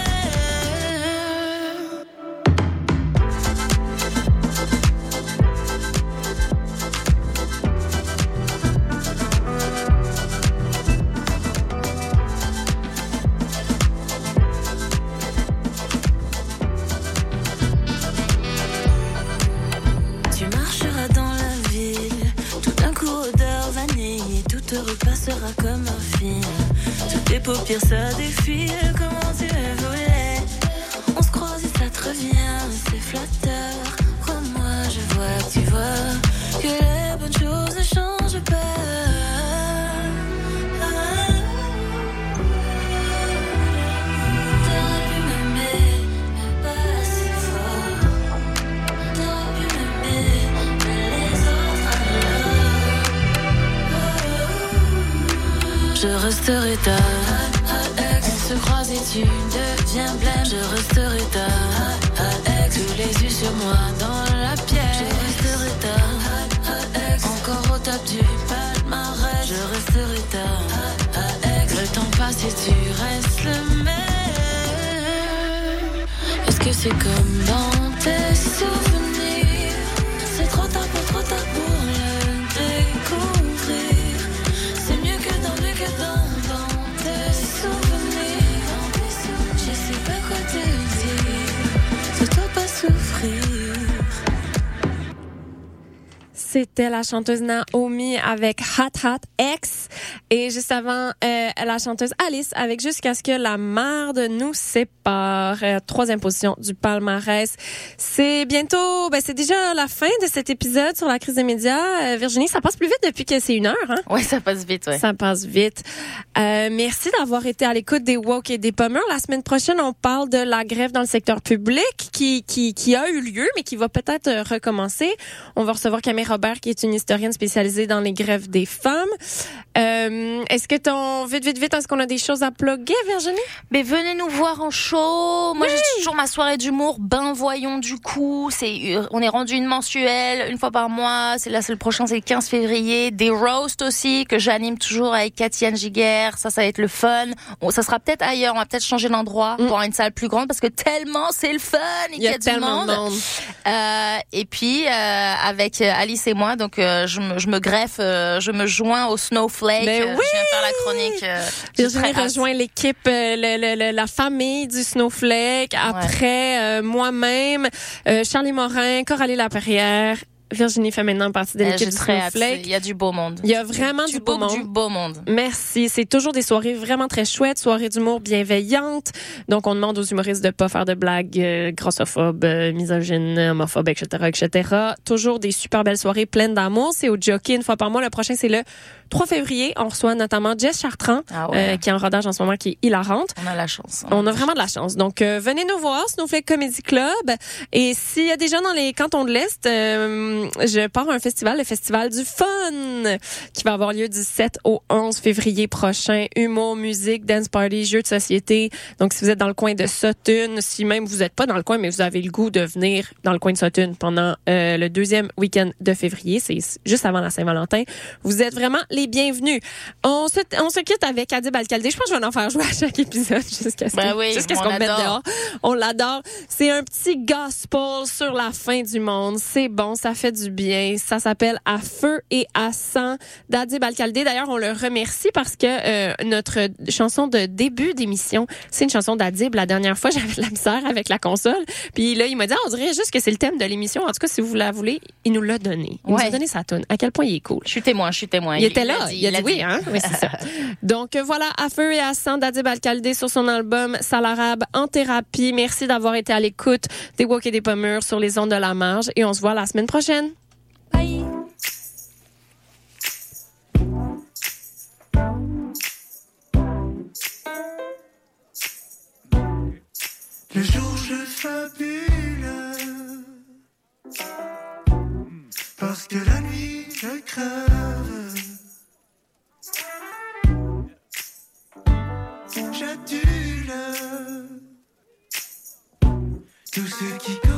On se croise et tu deviens blême. Je resterai ta Tous les yeux sur moi dans la pierre. Je resterai ta Encore au top du palmarès. Je resterai ta Le temps passe et tu restes le même. Est-ce que c'est comme dans C'était la chanteuse Naomi avec Hot Hot X et juste avant euh, la chanteuse Alice avec Jusqu'à ce que la merde nous sépare. Euh, troisième position du palmarès. C'est bientôt, ben c'est déjà la fin de cet épisode sur la crise des médias. Euh, Virginie, ça passe plus vite depuis que c'est une heure. Hein? Ouais, ça passe vite, ouais. Ça passe vite. Euh, merci d'avoir été à l'écoute des woke et des pommers. La semaine prochaine, on parle de la grève dans le secteur public qui, qui, qui a eu lieu, mais qui va peut-être euh, recommencer. On va recevoir Camille Robert, qui est une historienne spécialisée dans les grèves des femmes. Euh, est-ce que ton, vite, vite, vite, est-ce qu'on a des choses à plugger, Virginie? Mais venez nous voir en show. Moi, j'ai toujours ma soirée d'humour. Ben voyons du coup. C'est, euh, on est rendu une mensuelle, une fois par mois. C'est là, c'est le prochain, c'est le 15 février. Des roasts aussi que j'anime toujours avec Katiane Giguère. Ça, ça va être le fun. On- ça sera peut-être ailleurs. On va peut-être changer d'endroit pour avoir une salle plus grande parce que tellement c'est le fun. Il y a du tellement de monde. Euh, et puis euh, avec euh, Alice et moi, donc euh, je, me, je me greffe, euh, je me joins au Snowflake. Euh, oui! Je viens faire la chronique. euh, Virginie rejoint l'équipe, euh, la famille du Snowflake. Après, euh, moi-même, euh, Charlie Morin, Coralie Laperrière. Virginie fait maintenant partie de Euh, l'équipe du. Snowflake. Il y a du beau monde. Il y a vraiment du, beau monde. du beau monde. Merci. C'est toujours des soirées vraiment très chouettes, soirées d'humour bienveillantes. Donc, on demande aux humoristes de pas faire de blagues euh, grossophobes, euh, misogynes, homophobes, etc., etc. Toujours des super belles soirées pleines d'amour. C'est au Jockey une fois par mois. Le prochain, c'est le 3 février. On reçoit notamment Jess Chartrand, Ah ouais. euh, qui est en rodage en ce moment, qui est hilarante. On a la chance. On a vraiment de la chance. Donc, euh, venez nous voir, Snowflake Comedy Club. Et s'il y a des gens dans les cantons de l'Est, euh, je pars à un festival, le Festival du Fun, qui va avoir lieu du 7 au 11 février prochain. Humour, musique, dance party, jeux de société. Donc, si vous êtes dans le coin de Sutton, si même vous n'êtes pas dans le coin, mais vous avez le goût de venir dans le coin de Sutton pendant euh, le deuxième week-end de février, c'est juste avant la Saint-Valentin, vous êtes vraiment les bienvenus. On se, on se quitte avec Adib Alcaldé. Je pense que je vais en faire jouer à chaque épisode jusqu'à ce Ben qu'on oui, qu'on me mette l'adore. dehors. On l'adore. C'est un petit gospel sur la fin du monde. C'est bon, ça fait du bien. Ça s'appelle À feu et à sang d'Adib Alcaldé. D'ailleurs, on le remercie parce que euh, notre chanson de début d'émission, c'est une chanson d'Adib. La dernière fois, j'avais de la misère avec la console. Puis là, il m'a dit, Ah, on dirait juste que c'est le thème de l'émission. En tout cas, si vous la voulez, il nous l'a donné. Il nous a donné sa tune. À quel point il est cool. Je suis témoin, je suis témoin. Il était là. l'a dit, il a dit oui, dit. hein? Oui, c'est ça. Donc euh, voilà, à feu et à sang d'Adib Alcaldé sur son album Salarabe en thérapie. Merci d'avoir été à l'écoute des Walk et des Pommures sur les ondes de la marge et on se voit la semaine prochaine. Le jour je fabule Parce que la nuit je crève Tout ce qui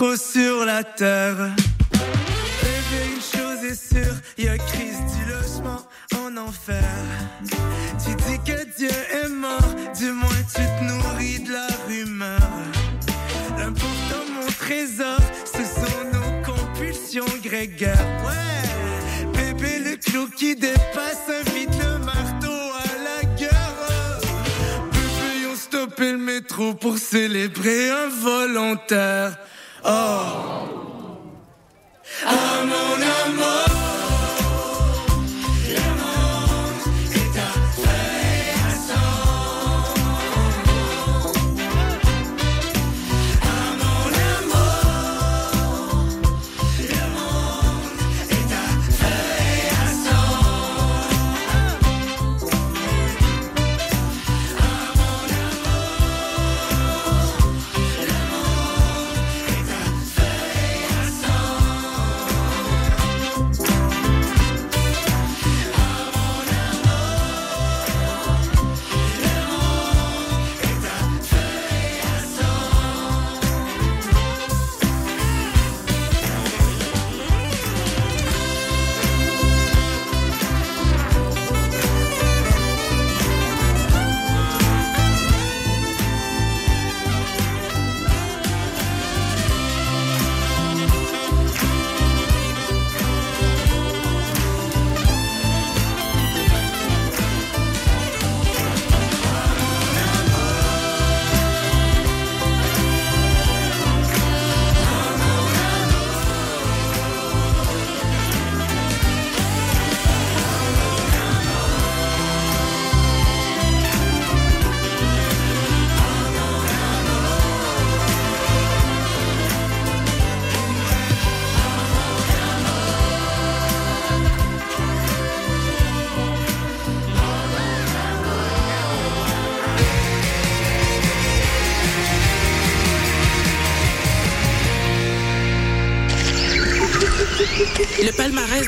trop sur la terre.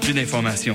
plus d'informations.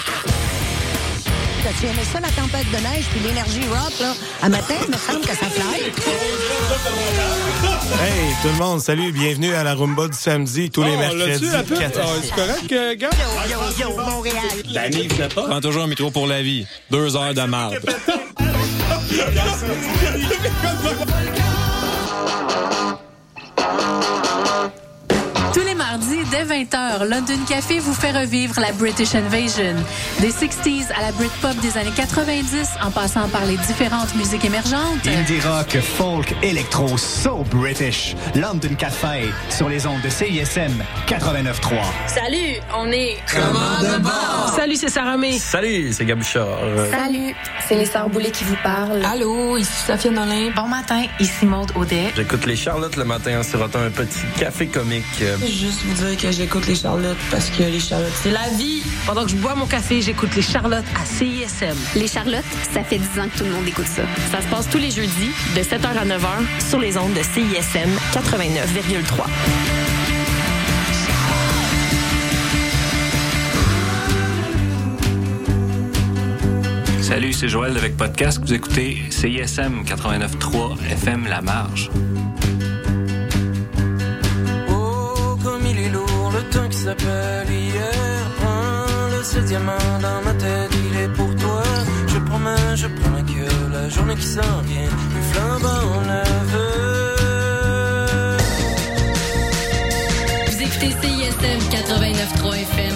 Tu aimais ça, la tempête de neige, puis l'énergie rock, là? À matin, il me semble que ça fly. Hey, tout le monde, salut, bienvenue à la Rumba du samedi, tous les Oh, mercredis. la à Ah, six. c'est correct, euh, gars? Yo, yo, yo, Montréal. Danny, venait pas. Prends toujours un micro pour la vie. Deux heures de marde. Mardis, dès 20h, London Café vous fait revivre la British Invasion. Des 60s à la Britpop des années 90, en passant par les différentes musiques émergentes. Indie rock, folk, électro, so British. London Café sur les ondes de CISM 89.3. Salut, on est Salut, c'est Sarah May. Salut, c'est Gabuchard. Salut, c'est les Sœurs Boulay qui vous parlent. Allô, ici Safia Nolin. Bon matin, ici Maude Audet. J'écoute les Charlottes le matin en sirotant un petit café comique. Juste vous dire que j'écoute les Charlottes parce que les Charlottes, c'est la vie. Pendant que je bois mon café, j'écoute les Charlottes à CISM. Les Charlottes, ça fait 10 ans que tout le monde écoute ça. Ça se passe tous les jeudis de 7h à 9h sur les ondes de CISM 89,3. Salut, c'est Joël avec Podcast. Vous écoutez CISM 89.3 FM La Marge. S'appelle hier. Prends le septième main dans ma tête, il est pour toi. Je promets, je promets que la journée qui s'en vient, le flambant neveu. Vous écoutez CISM 89.3 FM,